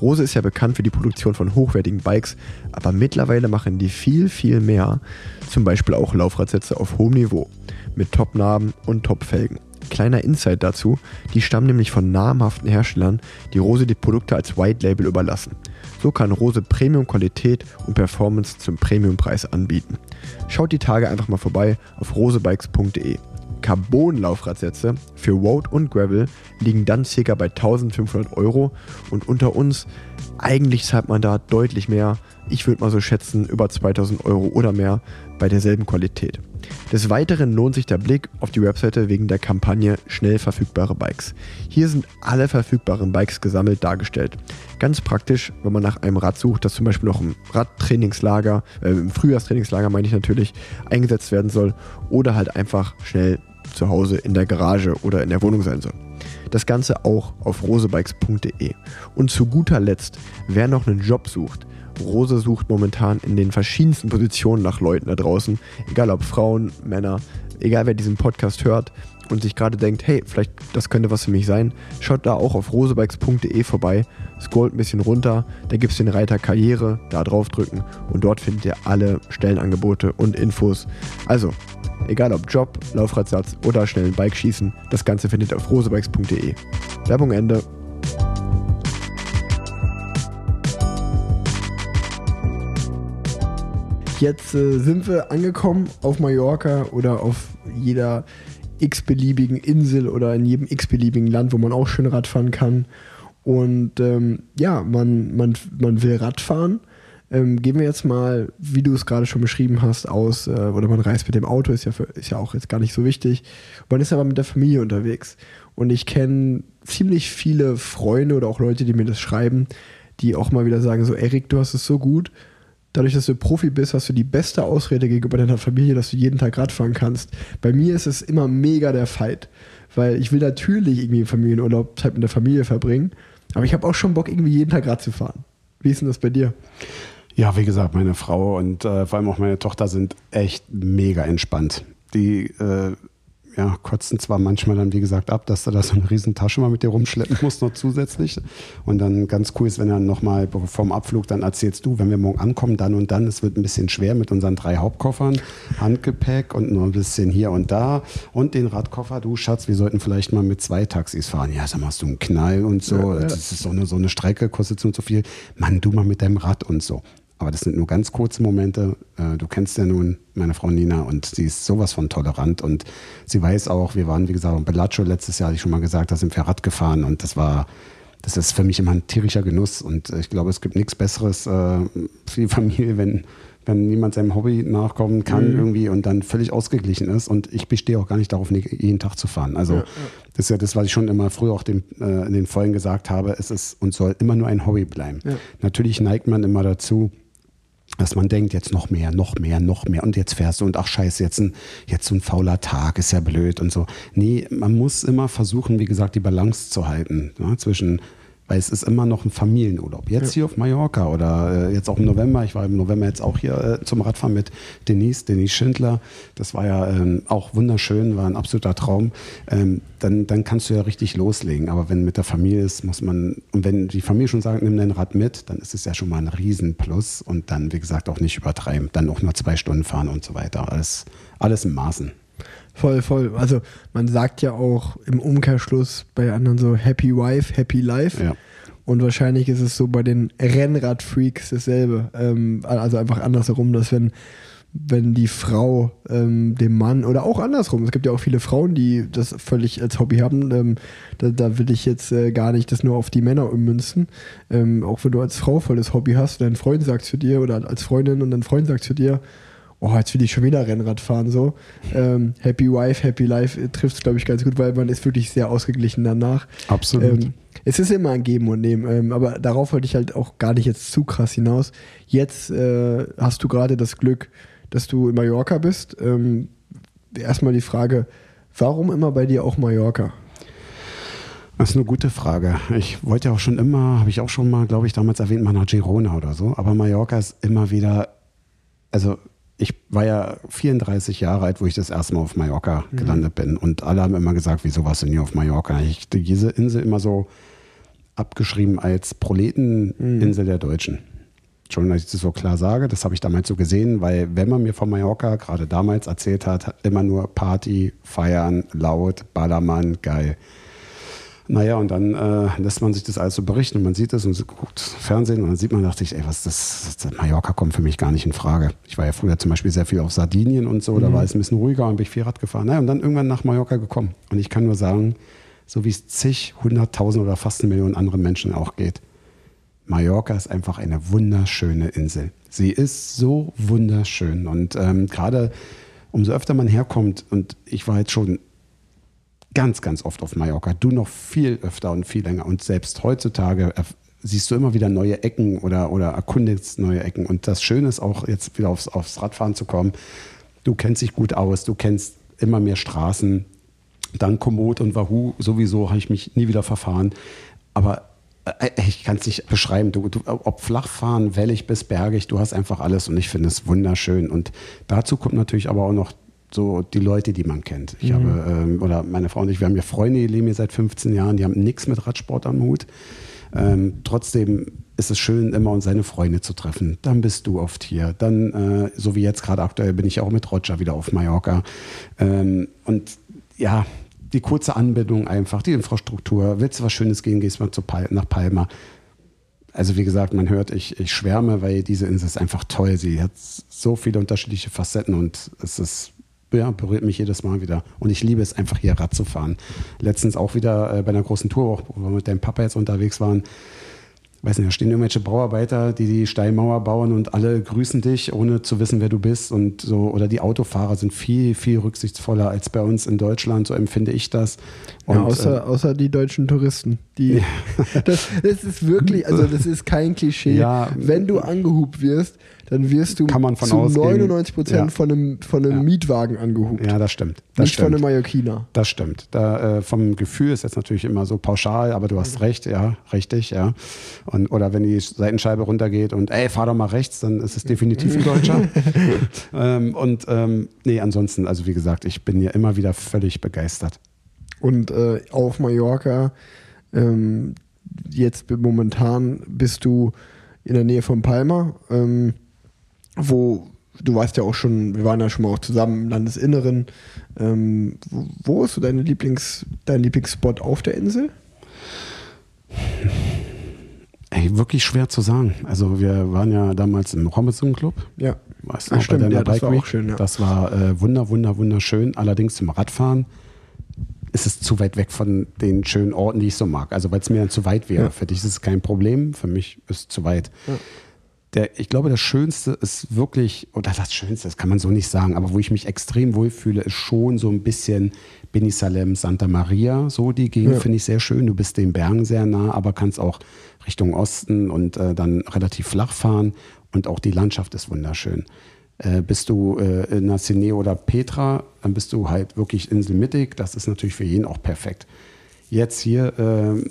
Rose ist ja bekannt für die Produktion von hochwertigen Bikes, aber mittlerweile machen die viel, viel mehr. Zum Beispiel auch Laufradsätze auf hohem Niveau. Mit Top-Narben und Top-Felgen. Kleiner Insight dazu, die stammen nämlich von namhaften Herstellern, die Rose die Produkte als White Label überlassen. So kann Rose Premium-Qualität und Performance zum Premiumpreis anbieten. Schaut die Tage einfach mal vorbei auf rosebikes.de. Carbon-Laufradsätze für Road und Gravel liegen dann ca. bei 1500 Euro und unter uns, eigentlich zahlt man da deutlich mehr. Ich würde mal so schätzen, über 2000 Euro oder mehr bei derselben Qualität. Des Weiteren lohnt sich der Blick auf die Webseite wegen der Kampagne Schnell verfügbare Bikes. Hier sind alle verfügbaren Bikes gesammelt dargestellt. Ganz praktisch, wenn man nach einem Rad sucht, das zum Beispiel noch im Radtrainingslager, äh, im Frühjahrstrainingslager meine ich natürlich, eingesetzt werden soll oder halt einfach schnell zu Hause in der Garage oder in der Wohnung sein soll. Das Ganze auch auf rosebikes.de. Und zu guter Letzt, wer noch einen Job sucht, Rose sucht momentan in den verschiedensten Positionen nach Leuten da draußen, egal ob Frauen, Männer, egal wer diesen Podcast hört und sich gerade denkt, hey, vielleicht das könnte was für mich sein, schaut da auch auf rosebikes.de vorbei, scrollt ein bisschen runter, da gibt es den Reiter Karriere, da draufdrücken und dort findet ihr alle Stellenangebote und Infos. Also, egal ob Job, Laufradsatz oder schnellen Bike schießen, das Ganze findet ihr auf rosebikes.de. Werbung Ende. Jetzt äh, sind wir angekommen auf Mallorca oder auf jeder x-beliebigen Insel oder in jedem x-beliebigen Land, wo man auch schön Radfahren kann. Und ähm, ja, man, man, man will Radfahren. Ähm, gehen wir jetzt mal, wie du es gerade schon beschrieben hast, aus, äh, oder man reist mit dem Auto, ist ja, für, ist ja auch jetzt gar nicht so wichtig. Man ist aber mit der Familie unterwegs. Und ich kenne ziemlich viele Freunde oder auch Leute, die mir das schreiben, die auch mal wieder sagen: So, Erik, du hast es so gut. Dadurch, dass du Profi bist, hast du die beste Ausrede gegenüber deiner Familie, dass du jeden Tag Radfahren kannst. Bei mir ist es immer mega der Fight, weil ich will natürlich irgendwie Familienurlaub Zeit mit der Familie verbringen, aber ich habe auch schon Bock, irgendwie jeden Tag Rad zu fahren. Wie ist denn das bei dir? Ja, wie gesagt, meine Frau und äh, vor allem auch meine Tochter sind echt mega entspannt. Die, äh, ja, kotzen zwar manchmal dann, wie gesagt, ab, dass du da so eine riesen Tasche mal mit dir rumschleppen musst, noch zusätzlich. Und dann ganz cool ist, wenn er nochmal vorm Abflug dann erzählst du, wenn wir morgen ankommen, dann und dann, es wird ein bisschen schwer mit unseren drei Hauptkoffern, Handgepäck und nur ein bisschen hier und da und den Radkoffer, du Schatz, wir sollten vielleicht mal mit zwei Taxis fahren. Ja, sag mal, hast du einen Knall und so, Ja, ja. das ist so eine, so eine Strecke, kostet so und so viel. Mann, du mal mit deinem Rad und so. Aber das sind nur ganz kurze Momente. Äh, Du kennst ja nun meine Frau Nina und sie ist sowas von tolerant und sie weiß auch, wir waren, wie gesagt, in Bellaccio letztes Jahr, hatte ich schon mal gesagt, da sind wir Rad gefahren und das war, das ist für mich immer ein tierischer Genuss und ich glaube, es gibt nichts Besseres äh, für die Familie, wenn, wenn jemand seinem Hobby nachkommen kann irgendwie und dann völlig ausgeglichen ist und ich bestehe auch gar nicht darauf, jeden Tag zu fahren. Also das ist ja das, was ich schon immer früher auch dem, äh, in den Folgen gesagt habe, es ist und soll immer nur ein Hobby bleiben. Natürlich neigt man immer dazu, dass man denkt, jetzt noch mehr, noch mehr, noch mehr und jetzt fährst du und ach scheiße, jetzt, ein, jetzt so ein fauler Tag, ist ja blöd und so. Nee, man muss immer versuchen, wie gesagt, die Balance zu halten ja, zwischen, weil es ist immer noch ein Familienurlaub. Jetzt hier auf Mallorca oder äh, jetzt auch im November, ich war im November jetzt auch hier äh, zum Radfahren mit Denise, Denise Schindler, das war ja ähm, auch wunderschön, war ein absoluter Traum. Ähm, dann, dann kannst du ja richtig loslegen, aber wenn mit der Familie ist, muss man, und wenn die Familie schon sagt, nimm dein Rad mit, dann ist es ja schon mal ein Riesenplus. Und dann, wie gesagt, auch nicht übertreiben, dann auch nur zwei Stunden fahren und so weiter, alles, alles im Maßen. Voll, voll. Also man sagt ja auch im Umkehrschluss bei anderen so Happy Wife, Happy Life. Ja. Und wahrscheinlich ist es so bei den Rennradfreaks dasselbe. Ähm, also einfach andersherum, dass wenn, wenn die Frau ähm, dem Mann oder auch andersrum, es gibt ja auch viele Frauen, die das völlig als Hobby haben. Ähm, da, da will ich jetzt äh, gar nicht das nur auf die Männer ummünzen. Ähm, auch wenn du als Frau voll das Hobby hast, dein Freund sagt zu dir oder als Freundin und dein Freund sagt zu dir, oh, jetzt will ich schon wieder Rennrad fahren, so. Ähm, Happy Wife, Happy Life trifft es, glaube ich, ganz gut, weil man ist wirklich sehr ausgeglichen danach. Absolut. Ähm, es ist immer ein Geben und Nehmen, ähm, aber darauf wollte ich halt auch gar nicht jetzt zu krass hinaus. Jetzt äh, hast du gerade das Glück, dass du in Mallorca bist. Ähm, erstmal die Frage, warum immer bei dir auch Mallorca? Das ist eine gute Frage. Ich wollte ja auch schon immer, habe ich auch schon mal, glaube ich, damals erwähnt, mal nach Girona oder so. Aber Mallorca ist immer wieder, also ich war ja 34 Jahre alt, wo ich das erste Mal auf Mallorca gelandet bin. Und alle haben immer gesagt, wieso warst du nie auf Mallorca? Ich habe diese Insel immer so abgeschrieben als Proleteninsel der Deutschen. Schon, dass ich das so klar sage, das habe ich damals so gesehen, weil wenn man mir von Mallorca gerade damals erzählt hat, immer nur Party, Feiern, laut, Ballermann, geil. Naja, und dann äh, lässt man sich das alles so berichten und man sieht das und so guckt Fernsehen und dann sieht man, dachte ich, ey, was ist das, das? Mallorca kommt für mich gar nicht in Frage. Ich war ja früher zum Beispiel sehr viel auf Sardinien und so, da war es ein bisschen ruhiger und bin ich viel Rad gefahren. Naja, und dann irgendwann nach Mallorca gekommen. Und ich kann nur sagen, so wie es zig, hunderttausend oder fast eine Million anderen Menschen auch geht, Mallorca ist einfach eine wunderschöne Insel. Sie ist so wunderschön und ähm, gerade umso öfter man herkommt und ich war jetzt schon ganz, ganz oft auf Mallorca, du noch viel öfter und viel länger und selbst heutzutage siehst du immer wieder neue Ecken oder, oder erkundest neue Ecken und das Schöne ist auch jetzt wieder aufs, aufs Radfahren zu kommen, du kennst dich gut aus, du kennst immer mehr Straßen, dann Komoot und Wahoo, sowieso habe ich mich nie wieder verfahren. Aber äh, ich kann es nicht beschreiben. Du, du, ob flachfahren, wellig bis bergig, du hast einfach alles und ich finde es wunderschön. Und dazu kommt natürlich aber auch noch so die Leute, die man kennt. Ich habe, ähm, oder meine Frau und ich, wir haben ja Freunde, die leben hier seit 15 Jahren, die haben nichts mit Radsport am Hut. Ähm, trotzdem ist es schön, immer und seine Freunde zu treffen. Dann bist du oft hier. Dann, äh, so wie jetzt gerade aktuell, bin ich auch mit Roger wieder auf Mallorca. Ähm, und ja, die kurze Anbindung einfach, die Infrastruktur. Willst du was Schönes gehen, gehst mal zu Pal nach Palma. Also wie gesagt, man hört, ich, ich schwärme, weil diese Insel ist einfach toll. Sie hat so viele unterschiedliche Facetten und es ist, ja, berührt mich jedes Mal wieder. Und ich liebe es einfach hier Rad zu fahren. Letztens auch wieder äh, bei einer großen Tour, auch, wo wir mit deinem Papa jetzt unterwegs waren, weiß nicht, da stehen irgendwelche Bauarbeiter, die die Steinmauer bauen und alle grüßen dich, ohne zu wissen, wer du bist und so. Oder die Autofahrer sind viel, viel rücksichtsvoller als bei uns in Deutschland, so empfinde ich das. Und, ja, außer, äh, außer die deutschen Touristen. Die, das, das ist wirklich, also das ist kein Klischee. Ja. Wenn du angehupt wirst, dann wirst du Kann man von zu ausgehen. 99 Prozent Ja. von einem, von einem Ja. Mietwagen angehupt. ja, das stimmt. Das Nicht stimmt. von einem Mallorquiner. Das stimmt. Da, äh, vom Gefühl ist jetzt natürlich immer so pauschal, aber du hast recht, ja, richtig, ja. Und, oder wenn die Seitenscheibe runtergeht und ey, fahr doch mal rechts, dann ist es definitiv ein Deutscher. ähm, und ähm, nee, ansonsten, also wie gesagt, ich bin ja immer wieder völlig begeistert. Und äh, auf Mallorca, ähm, jetzt momentan bist du in der Nähe von Palma, ähm, wo du weißt ja auch schon, wir waren ja schon mal auch zusammen im Landesinneren. Ähm, wo, wo ist so deine Lieblings, dein Lieblingsspot auf der Insel? Ey, wirklich schwer zu sagen. Also wir waren ja damals im Robinson Club. Ja. Weißt Ach, du, stimmt, bei deiner ja, das war Bike auch schön, ja. Das war äh, wunder, wunder, wunderschön. Allerdings zum Radfahren ist es zu weit weg von den schönen Orten, die ich so mag. Also weil es mir dann zu weit wäre. Ja. Für dich ist es kein Problem, für mich ist es zu weit. Ja. Der, ich glaube, das Schönste ist wirklich, oder das Schönste, das kann man so nicht sagen, aber wo ich mich extrem wohlfühle, ist schon so ein bisschen Benisalem, Santa Maria. So die Gegend Ja. finde ich sehr schön. Du bist den Bergen sehr nah, aber kannst auch Richtung Osten und äh, dann relativ flach fahren. Und auch die Landschaft ist wunderschön. Äh, bist du äh, in Nacine oder Petra, dann bist du halt wirklich inselmittig. Das ist natürlich für jeden auch perfekt. Jetzt hier, äh,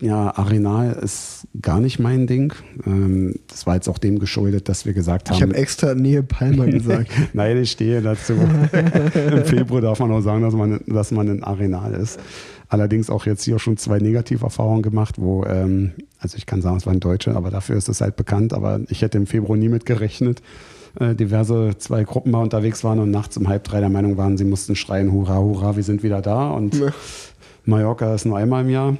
ja, Arenal ist gar nicht mein Ding. Ähm, das war jetzt auch dem geschuldet, dass wir gesagt haben. Ich habe extra Nähe Palma gesagt. Nein, ich stehe dazu. Im Februar darf man auch sagen, dass man, dass man in Arenal ist. Allerdings auch jetzt hier schon zwei Negativerfahrungen gemacht, wo, ähm, also ich kann sagen, es waren Deutsche, aber dafür ist es halt bekannt. Aber ich hätte im Februar nie mit gerechnet. Äh, diverse zwei Gruppen mal unterwegs waren und nachts um halb drei der Meinung waren, sie mussten schreien, hurra, hurra, wir sind wieder da. Und. Mallorca ist nur einmal im Jahr.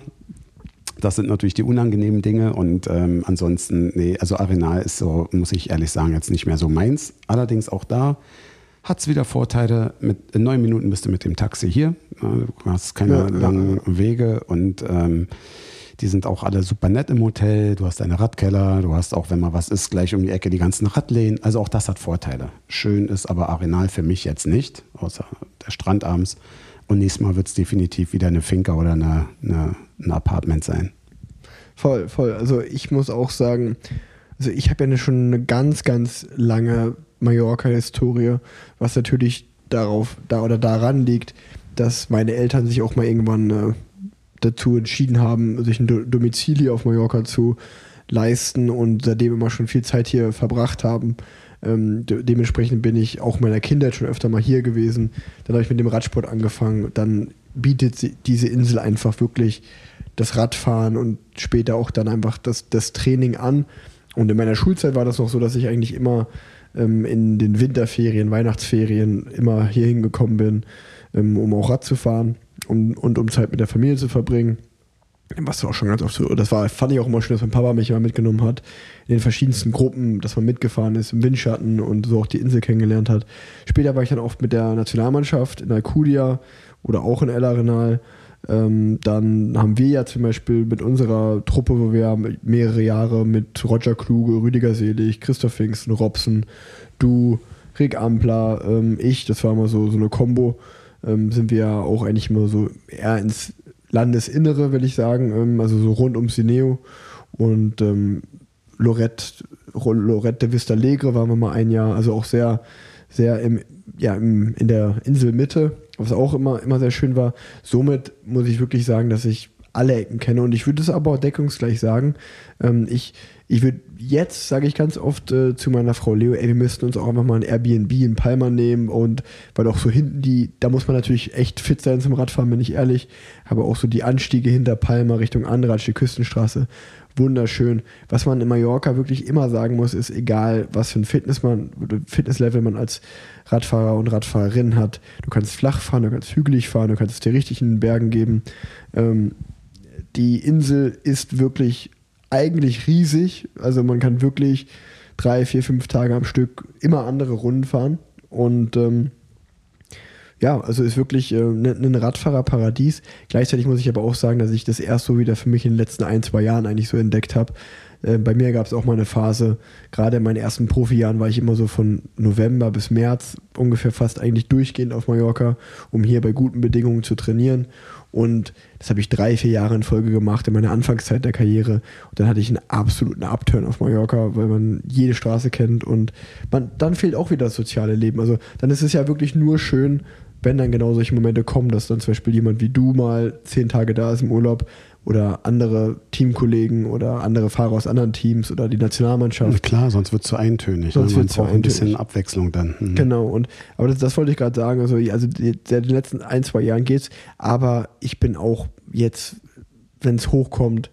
Das sind natürlich die unangenehmen Dinge und ähm, ansonsten, nee, also Arenal ist so, muss ich ehrlich sagen, jetzt nicht mehr so meins. Allerdings auch da hat es wieder Vorteile. Mit, in neun Minuten bist du mit dem Taxi hier. Ja, Du hast keine Ja, ja, langen Wege und ähm, die sind auch alle super nett im Hotel. Du hast deine Radkeller, du hast auch, wenn mal was ist, gleich um die Ecke die ganzen Radlehnen. Also auch das hat Vorteile. Schön ist aber Arenal für mich jetzt nicht, außer der Strand abends. Und nächstes Mal wird es definitiv wieder eine Finca oder eine, eine, ein Apartment sein. Voll, voll. Also ich muss auch sagen, also ich habe ja schon eine ganz, ganz lange Mallorca-Historie, was natürlich darauf, da oder daran liegt, dass meine Eltern sich auch mal irgendwann äh, dazu entschieden haben, sich ein Do- Domizil auf Mallorca zu leisten und seitdem immer schon viel Zeit hier verbracht haben. Ähm, de dementsprechend bin ich auch meiner Kindheit schon öfter mal hier gewesen. Dann habe ich mit dem Radsport angefangen. Dann bietet diese Insel einfach wirklich das Radfahren und später auch dann einfach das, das Training an. Und in meiner Schulzeit war das noch so, dass ich eigentlich immer ähm, in den Winterferien, Weihnachtsferien immer hier hingekommen bin, ähm, um auch Rad zu fahren und, und um Zeit mit der Familie zu verbringen. Was auch schon ganz oft so, das war, fand ich auch immer schön, dass mein Papa mich immer mitgenommen hat, in den verschiedensten Gruppen, dass man mitgefahren ist, im Windschatten und so auch die Insel kennengelernt hat. Später war ich dann oft mit der Nationalmannschaft in Alcudia oder auch in El Arenal. Ähm, dann haben wir ja zum Beispiel mit unserer Truppe, wo wir mehrere Jahre mit Roger Kluge, Rüdiger Selig, Christoph Pfingsten, Robson, du, Rick Ampler, ähm, ich, das war immer so, so eine Kombo, ähm, sind wir ja auch eigentlich immer so eher ins Landesinnere, will ich sagen, ähm, also so rund um Sineo. Und ähm, Lorette, Lorette de Vista Alegre waren wir mal ein Jahr, also auch sehr, sehr im, ja, im, in der Inselmitte, was auch immer, immer sehr schön war. Somit muss ich wirklich sagen, dass ich alle Ecken kenne und ich würde es aber auch deckungsgleich sagen. Ähm, ich ich würde jetzt, sage ich ganz oft äh, zu meiner Frau Leo, ey, wir müssten uns auch einfach mal ein Airbnb in Palma nehmen und weil auch so hinten die, da muss man natürlich echt fit sein zum Radfahren, bin ich ehrlich, aber auch so die Anstiege hinter Palma Richtung Andratsch, die Küstenstraße, wunderschön. Was man in Mallorca wirklich immer sagen muss, ist egal, was für ein Fitness man, Fitnesslevel man als Radfahrer und Radfahrerin hat. Du kannst flach fahren, du kannst hügelig fahren, du kannst es dir richtig in den Bergen geben. Ähm, die Insel ist wirklich eigentlich riesig. Also man kann wirklich drei, vier, fünf Tage am Stück immer andere Runden fahren. Und ähm, ja, also ist wirklich äh, ne- ein Radfahrerparadies. Gleichzeitig muss ich aber auch sagen, dass ich das erst so wieder für mich in den letzten ein, zwei Jahren eigentlich so entdeckt habe. Äh, bei mir gab es auch mal eine Phase, gerade in meinen ersten Profijahren war ich immer so von November bis März ungefähr fast eigentlich durchgehend auf Mallorca, um hier bei guten Bedingungen zu trainieren. Und das habe ich drei, vier Jahre in Folge gemacht in meiner Anfangszeit der Karriere. Und dann hatte ich einen absoluten Upturn auf Mallorca, weil man jede Straße kennt und man, dann fehlt auch wieder das soziale Leben. Also dann ist es ja wirklich nur schön, wenn dann genau solche Momente kommen, dass dann zum Beispiel jemand wie du mal zehn Tage da ist im Urlaub oder andere Teamkollegen oder andere Fahrer aus anderen Teams oder die Nationalmannschaft. Klar, sonst wird es zu eintönig. Sonst ne? Zu braucht ein bisschen. Abwechslung dann. Mhm. Genau, und aber das, das wollte ich gerade sagen. Also, also seit den letzten ein, zwei Jahren geht's, aber ich bin auch jetzt, wenn es hochkommt,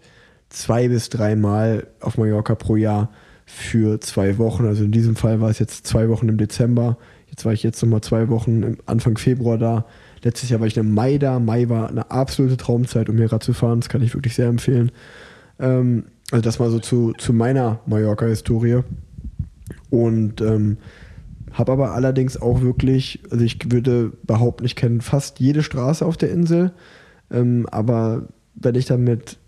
zwei bis dreimal auf Mallorca pro Jahr für zwei Wochen. Also in diesem Fall war es jetzt zwei Wochen im Dezember. Jetzt war ich jetzt nochmal zwei Wochen im Anfang Februar da. Letztes Jahr war ich im Mai da. Mai war eine absolute Traumzeit, um hier Rad zu fahren. Das kann ich wirklich sehr empfehlen. Ähm, also das mal so zu, zu meiner Mallorca-Historie. Und ähm, habe aber allerdings auch wirklich, also ich würde behaupten, ich kenne fast jede Straße auf der Insel. Ähm, aber wenn ich dann mit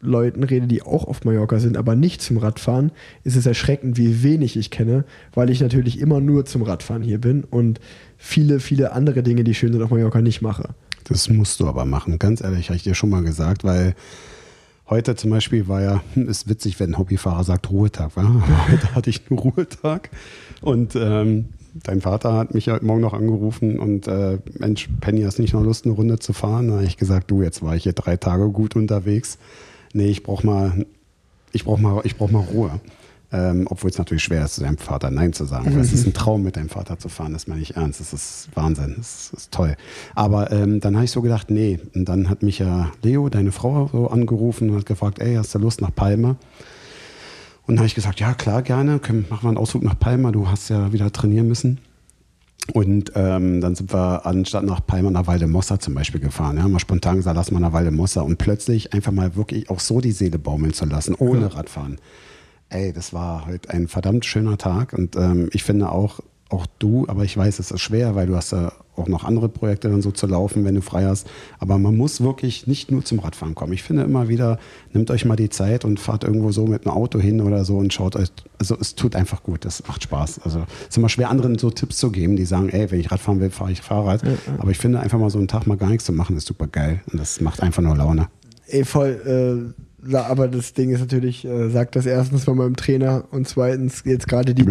Leuten rede, die auch auf Mallorca sind, aber nicht zum Radfahren, ist es erschreckend, wie wenig ich kenne, weil ich natürlich immer nur zum Radfahren hier bin und viele, viele andere Dinge, die schön sind auf Mallorca, nicht mache. Das musst du aber machen. Ganz ehrlich, habe ich dir schon mal gesagt, weil heute zum Beispiel war ja, ist witzig, wenn ein Hobbyfahrer sagt Ruhetag, wa? Heute hatte ich einen Ruhetag und ähm, dein Vater hat mich heute Morgen noch angerufen und äh, Mensch, Penny, hast nicht noch Lust, eine Runde zu fahren? Da habe ich gesagt, du, jetzt war ich hier drei Tage gut unterwegs. Nee, ich brauch mal, ich brauch mal, ich brauch mal Ruhe. Ähm, Obwohl es natürlich schwer ist, zu deinem Vater Nein zu sagen. Weil es ist ein Traum, mit deinem Vater zu fahren, das meine ich ernst. Das ist Wahnsinn, das ist toll. Aber ähm, dann habe ich so gedacht, nee. Und dann hat mich ja Leo, deine Frau, so angerufen und hat gefragt, ey, hast du Lust nach Palma? Und dann habe ich gesagt, ja klar, gerne, können, machen wir einen Ausflug nach Palma, du hast ja wieder trainieren müssen. Und ähm, dann sind wir anstatt nach Palma nach Valdemossa zum Beispiel gefahren. Ja, mal spontan gesagt, lass mal nach Valdemossa und plötzlich einfach mal wirklich auch so die Seele baumeln zu lassen, ohne Radfahren. Ey, das war heute ein verdammt schöner Tag und ähm, ich finde auch, auch du, aber ich weiß, es ist schwer, weil du hast ja auch noch andere Projekte dann so zu laufen, wenn du frei hast. Aber man muss wirklich nicht nur zum Radfahren kommen. Ich finde immer wieder, nehmt euch mal die Zeit und fahrt irgendwo so mit einem Auto hin oder so und schaut euch, also es tut einfach gut, das macht Spaß. Also es ist immer schwer, anderen so Tipps zu geben, die sagen, ey, wenn ich Radfahren will, fahre ich Fahrrad. Aber ich finde einfach mal so einen Tag mal gar nichts zu machen, ist super geil und das macht einfach nur Laune. Ey, voll, äh, aber das Ding ist natürlich, äh, sagt das erstens von meinem Trainer und zweitens jetzt gerade die die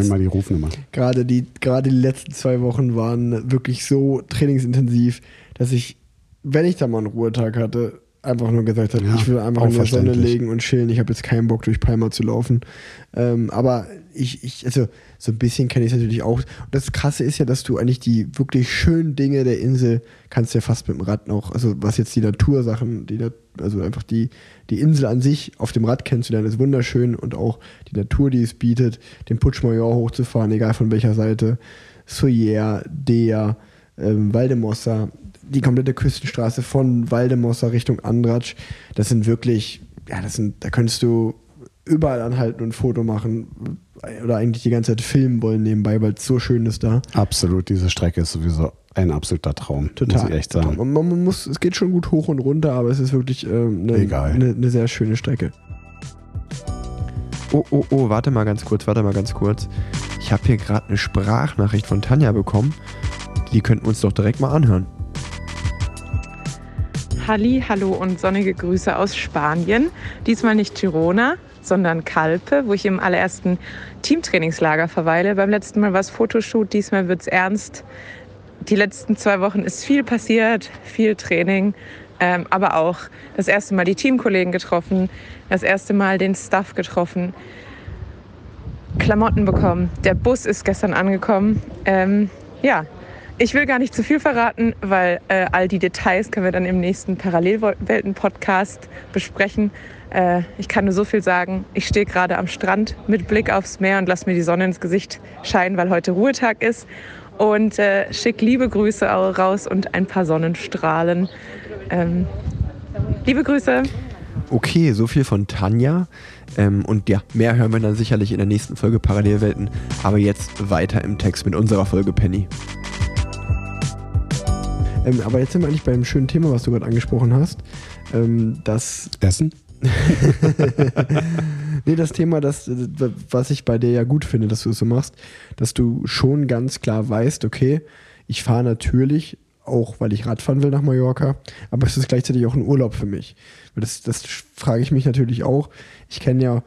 gerade die, gerade die letzten zwei Wochen waren wirklich so trainingsintensiv, dass ich, wenn ich da mal einen Ruhetag hatte, einfach nur gesagt habe, Ja, ich will einfach in der Sonne legen und chillen. Ich habe jetzt keinen Bock, durch Palma zu laufen. Ähm, aber ich, ich, also so ein bisschen kenne ich es natürlich auch. Und das Krasse ist ja, dass du eigentlich die wirklich schönen Dinge der Insel kannst ja fast mit dem Rad noch, also was jetzt die Natursachen, die, Nat- also einfach die, die Insel an sich auf dem Rad kennenzulernen, ist wunderschön und auch die Natur, die es bietet, den Putsch Major hochzufahren, egal von welcher Seite, Soyer, Dea, ähm, Valdemossa, die komplette Küstenstraße von Valdemossa Richtung Andratsch, das sind wirklich, ja, das sind, da könntest du überall anhalten und ein Foto machen oder eigentlich die ganze Zeit filmen wollen nebenbei, weil es so schön ist da. Absolut, diese Strecke ist sowieso ein absoluter Traum, Total. muss ich echt total. sagen. Und man, man muss, es geht schon gut hoch und runter, aber es ist wirklich ähm, eine, eine, eine sehr schöne Strecke. Oh, oh, oh, warte mal ganz kurz, warte mal ganz kurz. Ich habe hier gerade eine Sprachnachricht von Tanja bekommen. Die könnten wir uns doch direkt mal anhören. Halli, hallo und sonnige Grüße aus Spanien. Diesmal nicht Girona, sondern Calpe, wo ich im allerersten Teamtrainingslager verweile. Beim letzten Mal war es Fotoshoot, diesmal wird es ernst. Die letzten zwei Wochen ist viel passiert, viel Training, ähm, aber auch das erste Mal die Teamkollegen getroffen, das erste Mal den Staff getroffen, Klamotten bekommen. Der Bus ist gestern angekommen. Ähm, ja, ich will gar nicht zu viel verraten, weil äh, all die Details können wir dann im nächsten Parallelwelten-Podcast besprechen. Äh, ich kann nur so viel sagen. Ich stehe gerade am Strand mit Blick aufs Meer und lasse mir die Sonne ins Gesicht scheinen, weil heute Ruhetag ist. Und äh, schick liebe Grüße auch raus und ein paar Sonnenstrahlen. Ähm, liebe Grüße. Okay, so viel von Tanja. Ähm, und ja, mehr hören wir dann sicherlich in der nächsten Folge Parallelwelten. Aber jetzt weiter im Text mit unserer Folge Penny. Ähm, aber jetzt sind wir eigentlich beim schönen Thema, was du gerade angesprochen hast. Ähm, das, Essen? nee, das Thema, das, was ich bei dir ja gut finde, dass du es so machst, dass du schon ganz klar weißt, okay, ich fahre natürlich auch, weil ich Radfahren will nach Mallorca, aber es ist gleichzeitig auch ein Urlaub für mich. Das, das frage ich mich natürlich auch. Ich kenne ja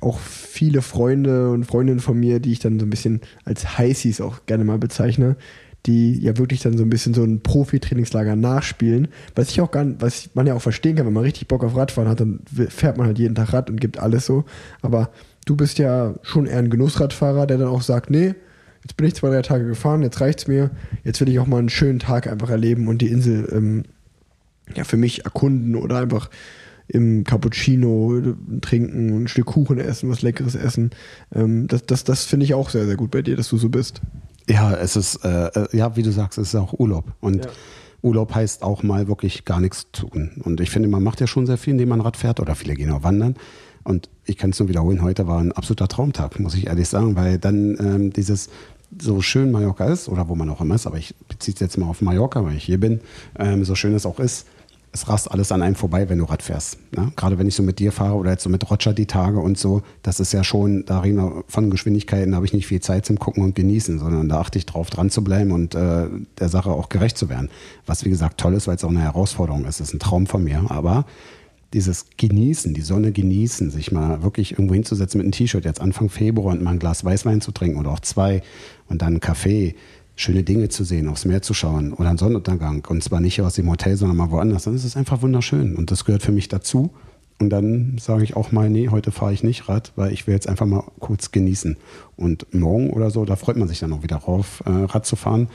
auch viele Freunde und Freundinnen von mir, die ich dann so ein bisschen als Heißis auch gerne mal bezeichne, die ja wirklich dann so ein bisschen so ein Profi-Trainingslager nachspielen. Was ich auch gar nicht, was man ja auch verstehen kann, wenn man richtig Bock auf Radfahren hat, dann fährt man halt jeden Tag Rad und gibt alles so. Aber du bist ja schon eher ein Genussradfahrer, der dann auch sagt, nee, jetzt bin ich zwei, drei Tage gefahren, jetzt reicht's mir, jetzt will ich auch mal einen schönen Tag einfach erleben und die Insel ähm, ja für mich erkunden oder einfach im Cappuccino trinken, ein Stück Kuchen essen, was Leckeres essen. Ähm, das das, das finde ich auch sehr, sehr gut bei dir, dass du so bist. Ja, es ist, äh, ja, wie du sagst, es ist auch Urlaub. Und ja. Urlaub heißt auch mal wirklich gar nichts tun. Und ich finde, man macht ja schon sehr viel, indem man Rad fährt oder viele gehen auch wandern. Und ich kann es nur wiederholen, heute war ein absoluter Traumtag, muss ich ehrlich sagen, weil dann ähm, dieses so schön Mallorca ist oder wo man auch immer ist, aber ich beziehe es jetzt mal auf Mallorca, weil ich hier bin, ähm, so schön es auch ist, es rast alles an einem vorbei, wenn du Rad fährst. Ne? Gerade wenn ich so mit dir fahre oder jetzt so mit Roger die Tage und so, das ist ja schon, da reden wir von Geschwindigkeiten, da habe ich nicht viel Zeit zum Gucken und Genießen, sondern da achte ich drauf, dran zu bleiben und äh, der Sache auch gerecht zu werden. Was wie gesagt toll ist, weil es auch eine Herausforderung ist. Das ist ein Traum von mir. Aber dieses Genießen, die Sonne genießen, sich mal wirklich irgendwo hinzusetzen mit einem T-Shirt, jetzt Anfang Februar und mal ein Glas Weißwein zu trinken oder auch zwei und dann einen Kaffee schöne Dinge zu sehen, aufs Meer zu schauen oder einen Sonnenuntergang. Und zwar nicht aus dem Hotel, sondern mal woanders. Dann ist es einfach wunderschön. Und das gehört für mich dazu. Und dann sage ich auch mal, nee, heute fahre ich nicht Rad, weil ich will jetzt einfach mal kurz genießen. Und morgen oder so, da freut man sich dann auch wieder drauf, äh, Rad zu fahren.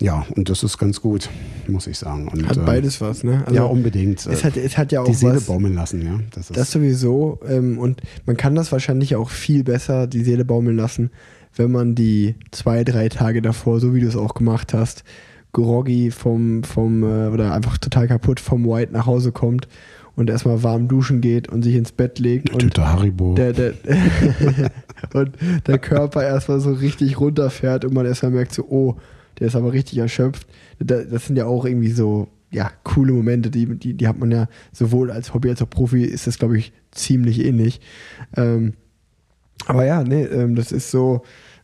Ja, und das ist ganz gut, muss ich sagen. Und, hat beides äh, was, ne? Also ja, unbedingt. Es hat, es hat ja auch die Seele was, baumeln lassen, ja. Das, das sowieso. Ähm, und man kann das wahrscheinlich auch viel besser, die Seele baumeln lassen, wenn man die zwei, drei Tage davor, so wie du es auch gemacht hast, groggy vom, vom äh, oder einfach total kaputt vom White nach Hause kommt und erstmal warm duschen geht und sich ins Bett legt. Eine und Haribo. Der, der und der Körper erstmal so richtig runterfährt und man erstmal merkt so, oh, der ist aber richtig erschöpft. Das sind ja auch irgendwie so, ja, coole Momente, die, die, die hat man ja sowohl als Hobby als auch Profi, ist das, glaube ich, ziemlich ähnlich. Ähm, aber ja, nee, ähm, das ist so.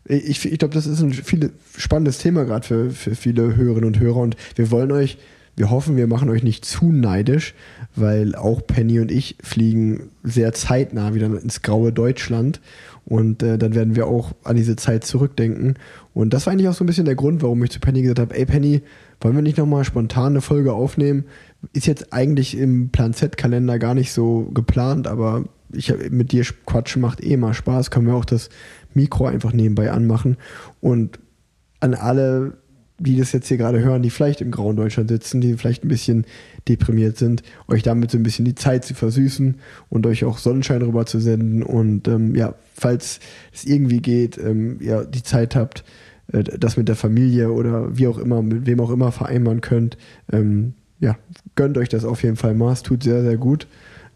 Ich, ich glaube, das ist ein viel, spannendes Thema gerade für, für viele Hörerinnen und Hörer und wir wollen euch, wir hoffen, wir machen euch nicht zu neidisch, weil auch Penny und ich fliegen sehr zeitnah wieder ins graue Deutschland und äh, dann werden wir auch an diese Zeit zurückdenken. Und das war eigentlich auch so ein bisschen der Grund, warum ich zu Penny gesagt habe, ey Penny, wollen wir nicht nochmal spontan eine Folge aufnehmen? Ist jetzt eigentlich im Plan Z-Kalender gar nicht so geplant, aber ich mit dir quatschen macht eh mal Spaß, können wir auch das Mikro einfach nebenbei anmachen. Und an alle, die das jetzt hier gerade hören, die vielleicht im grauen Deutschland sitzen, die vielleicht ein bisschen deprimiert sind, euch damit so ein bisschen die Zeit zu versüßen und euch auch Sonnenschein rüber zu senden. Und ähm, ja, falls es irgendwie geht, ähm, ja, die Zeit habt, äh, das mit der Familie oder wie auch immer, mit wem auch immer vereinbaren könnt, ähm, ja, gönnt euch das auf jeden Fall mal. Es tut sehr, sehr gut.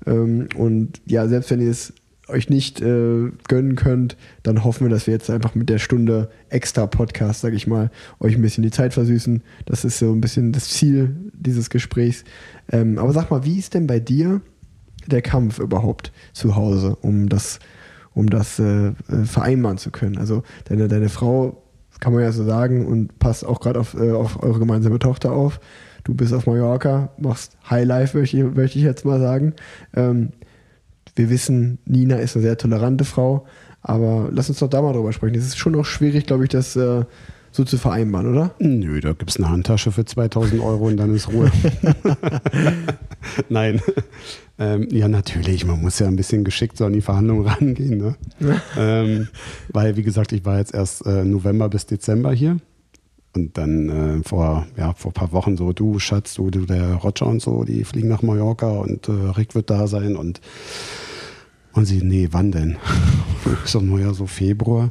Ähm, und ja, selbst wenn ihr es euch nicht äh, gönnen könnt, dann hoffen wir, dass wir jetzt einfach mit der Stunde extra Podcast, sage ich mal, euch ein bisschen die Zeit versüßen. Das ist so ein bisschen das Ziel dieses Gesprächs. Ähm, aber sag mal, wie ist denn bei dir der Kampf überhaupt zu Hause, um das, um das äh, äh vereinbaren zu können? Also deine, deine Frau, kann man ja so sagen, und passt auch gerade auf, äh, auf eure gemeinsame Tochter auf du bist auf Mallorca, machst Highlife, möchte ich, möchte ich jetzt mal sagen. Ähm, wir wissen, Nina ist eine sehr tolerante Frau, aber lass uns doch da mal drüber sprechen. Es ist schon noch schwierig, glaube ich, das äh, so zu vereinbaren, oder? Nö, da gibt es eine Handtasche für 2000 Euro und dann ist Ruhe. Nein. Ähm, ja, natürlich, man muss ja ein bisschen geschickt so an die Verhandlungen rangehen. Ne? ähm, weil, wie gesagt, ich war jetzt erst äh, November bis Dezember hier. Und dann äh, vor, ja, vor ein paar Wochen so, du Schatz, du, du der Roger und so, die fliegen nach Mallorca und äh, Rick wird da sein und, und sie, nee, wann denn? so, naja, so Februar.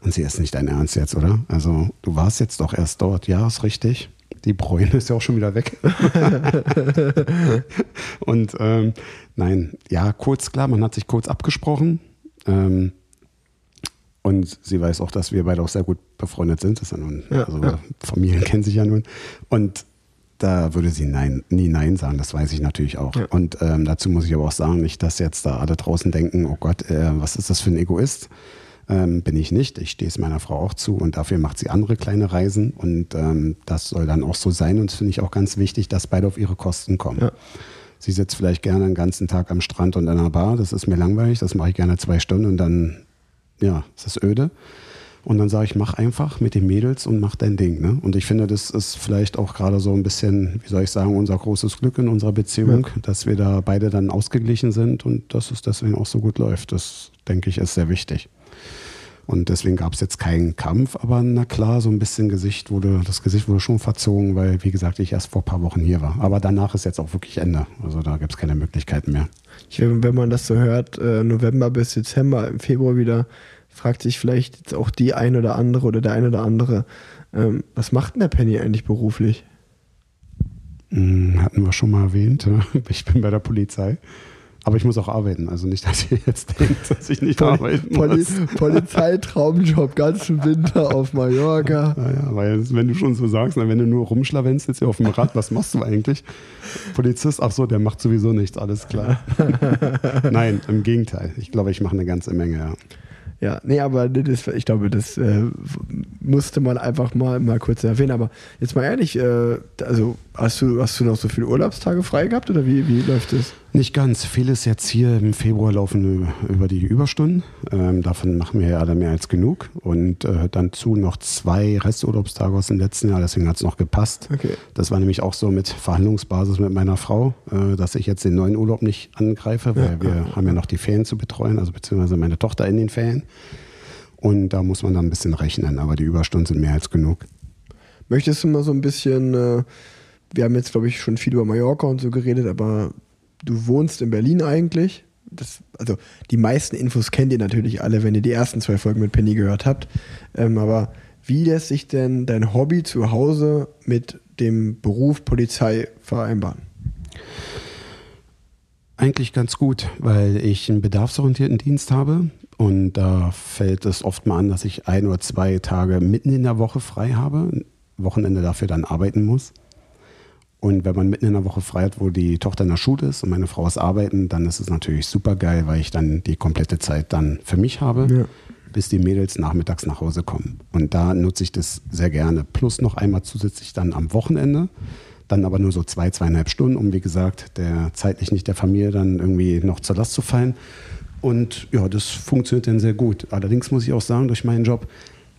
Und sie ist nicht dein Ernst jetzt, oder? Also, du warst jetzt doch erst dort, ja, ist richtig. Die Bräune ist ja auch schon wieder weg. und ähm, nein, ja, kurz klar, man hat sich kurz abgesprochen. Ähm, und sie weiß auch, dass wir beide auch sehr gut befreundet sind. Das ist ja nun, ja, also ja. Familien kennen sich ja nun. Und da würde sie nein, nie Nein sagen, das weiß ich natürlich auch. Ja. Und ähm, dazu muss ich aber auch sagen, nicht, dass jetzt da alle draußen denken, oh Gott, äh, was ist das für ein Egoist? Ähm, bin ich nicht. Ich stehe es meiner Frau auch zu und dafür macht sie andere kleine Reisen und ähm, das soll dann auch so sein und das finde ich auch ganz wichtig, dass beide auf ihre Kosten kommen. Ja. Sie sitzt vielleicht gerne den ganzen Tag am Strand und in einer Bar, das ist mir langweilig, das mache ich gerne zwei Stunden und dann ja, es ist öde. Und dann sage ich, mach einfach mit den Mädels und mach dein Ding. Ne? Und ich finde, das ist vielleicht auch gerade so ein bisschen, wie soll ich sagen, unser großes Glück in unserer Beziehung, ja. dass wir da beide dann ausgeglichen sind und dass es deswegen auch so gut läuft. Das, denke ich, ist sehr wichtig. Und deswegen gab es jetzt keinen Kampf, aber na klar, so ein bisschen Gesicht wurde, das Gesicht wurde schon verzogen, weil, wie gesagt, ich erst vor ein paar Wochen hier war. Aber danach ist jetzt auch wirklich Ende. Also da gibt es keine Möglichkeiten mehr. Ich, wenn man das so hört, äh, November bis Dezember, im Februar wieder fragt sich vielleicht jetzt auch die ein oder andere oder der ein oder andere, ähm, was macht denn der Penny eigentlich beruflich? Hm, hatten wir schon mal erwähnt. Ich bin bei der Polizei. Aber ich muss auch arbeiten, also nicht, dass ihr jetzt denkt, dass ich nicht Poli arbeiten Poli muss. Polizeitraumjob, ganzen Winter auf Mallorca. Naja, weil wenn du schon so sagst, wenn du nur rumschlawenst jetzt hier auf dem Rad, was machst du eigentlich? Polizist, ach so, der macht sowieso nichts, alles klar. Nein, im Gegenteil. Ich glaube, ich mache eine ganze Menge, ja. Ja, nee, aber das, ich glaube, das äh, musste man einfach mal, mal kurz erwähnen. Aber jetzt mal ehrlich, äh, also hast du, hast du noch so viele Urlaubstage frei gehabt oder wie, wie läuft das? Nicht ganz. Vieles jetzt hier im Februar laufen über die Überstunden. Ähm, davon machen wir ja alle mehr als genug. Und äh, dann zu noch zwei Resturlaubstage aus dem letzten Jahr, deswegen hat es noch gepasst. Okay. Das war nämlich auch so mit Verhandlungsbasis mit meiner Frau, äh, dass ich jetzt den neuen Urlaub nicht angreife, weil ja. wir haben ja noch die Ferien zu betreuen, also beziehungsweise meine Tochter in den Ferien. Und da muss man dann ein bisschen rechnen, aber die Überstunden sind mehr als genug. Möchtest du mal so ein bisschen, äh, wir haben jetzt glaube ich schon viel über Mallorca und so geredet, aber du wohnst in Berlin eigentlich. Das, also die meisten Infos kennt ihr natürlich alle, wenn ihr die ersten zwei Folgen mit Penny gehört habt. Ähm, aber wie lässt sich denn dein Hobby zu Hause mit dem Beruf Polizei vereinbaren? Eigentlich ganz gut, weil ich einen bedarfsorientierten Dienst habe und da fällt es oft mal an, dass ich ein oder zwei Tage mitten in der Woche frei habe, Wochenende dafür dann arbeiten muss. Und wenn man mitten in der Woche frei hat, wo die Tochter in der Schule ist und meine Frau ist arbeiten, dann ist es natürlich super geil, weil ich dann die komplette Zeit dann für mich habe, ja. bis die Mädels nachmittags nach Hause kommen. Und da nutze ich das sehr gerne. Plus noch einmal zusätzlich dann am Wochenende. Dann aber nur so zwei, zweieinhalb Stunden, um wie gesagt, der zeitlich nicht der Familie dann irgendwie noch zur Last zu fallen. Und ja, das funktioniert dann sehr gut. Allerdings muss ich auch sagen, durch meinen Job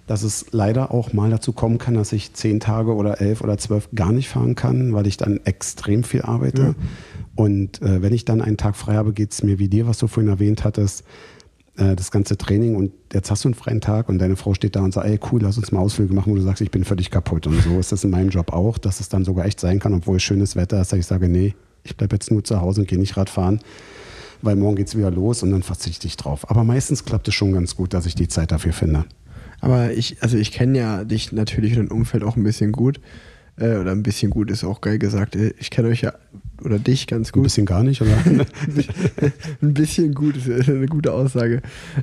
dass es leider auch mal dazu kommen kann, dass ich zehn Tage oder elf oder zwölf gar nicht fahren kann, weil ich dann extrem viel arbeite. Ja. Und äh, wenn ich dann einen Tag frei habe, geht es mir wie dir, was du vorhin erwähnt hattest, äh, das ganze Training und jetzt hast du einen freien Tag und deine Frau steht da und sagt, ey cool, lass uns mal Ausflüge machen, wo du sagst, ich bin völlig kaputt. Und so ist das in meinem Job auch, dass es dann sogar echt sein kann, obwohl es schönes Wetter ist, dass ich sage, nee, ich bleibe jetzt nur zu Hause und gehe nicht Radfahren, weil morgen geht es wieder los und dann verzichte ich drauf. Aber meistens klappt es schon ganz gut, dass ich die Zeit dafür finde. Aber ich, also ich kenne ja dich natürlich und dein Umfeld auch ein bisschen gut. Äh, oder ein bisschen gut ist auch geil gesagt. Äh, ich kenne euch ja oder dich ganz gut. Ein bisschen gar nicht, oder? ein bisschen gut ist eine gute Aussage.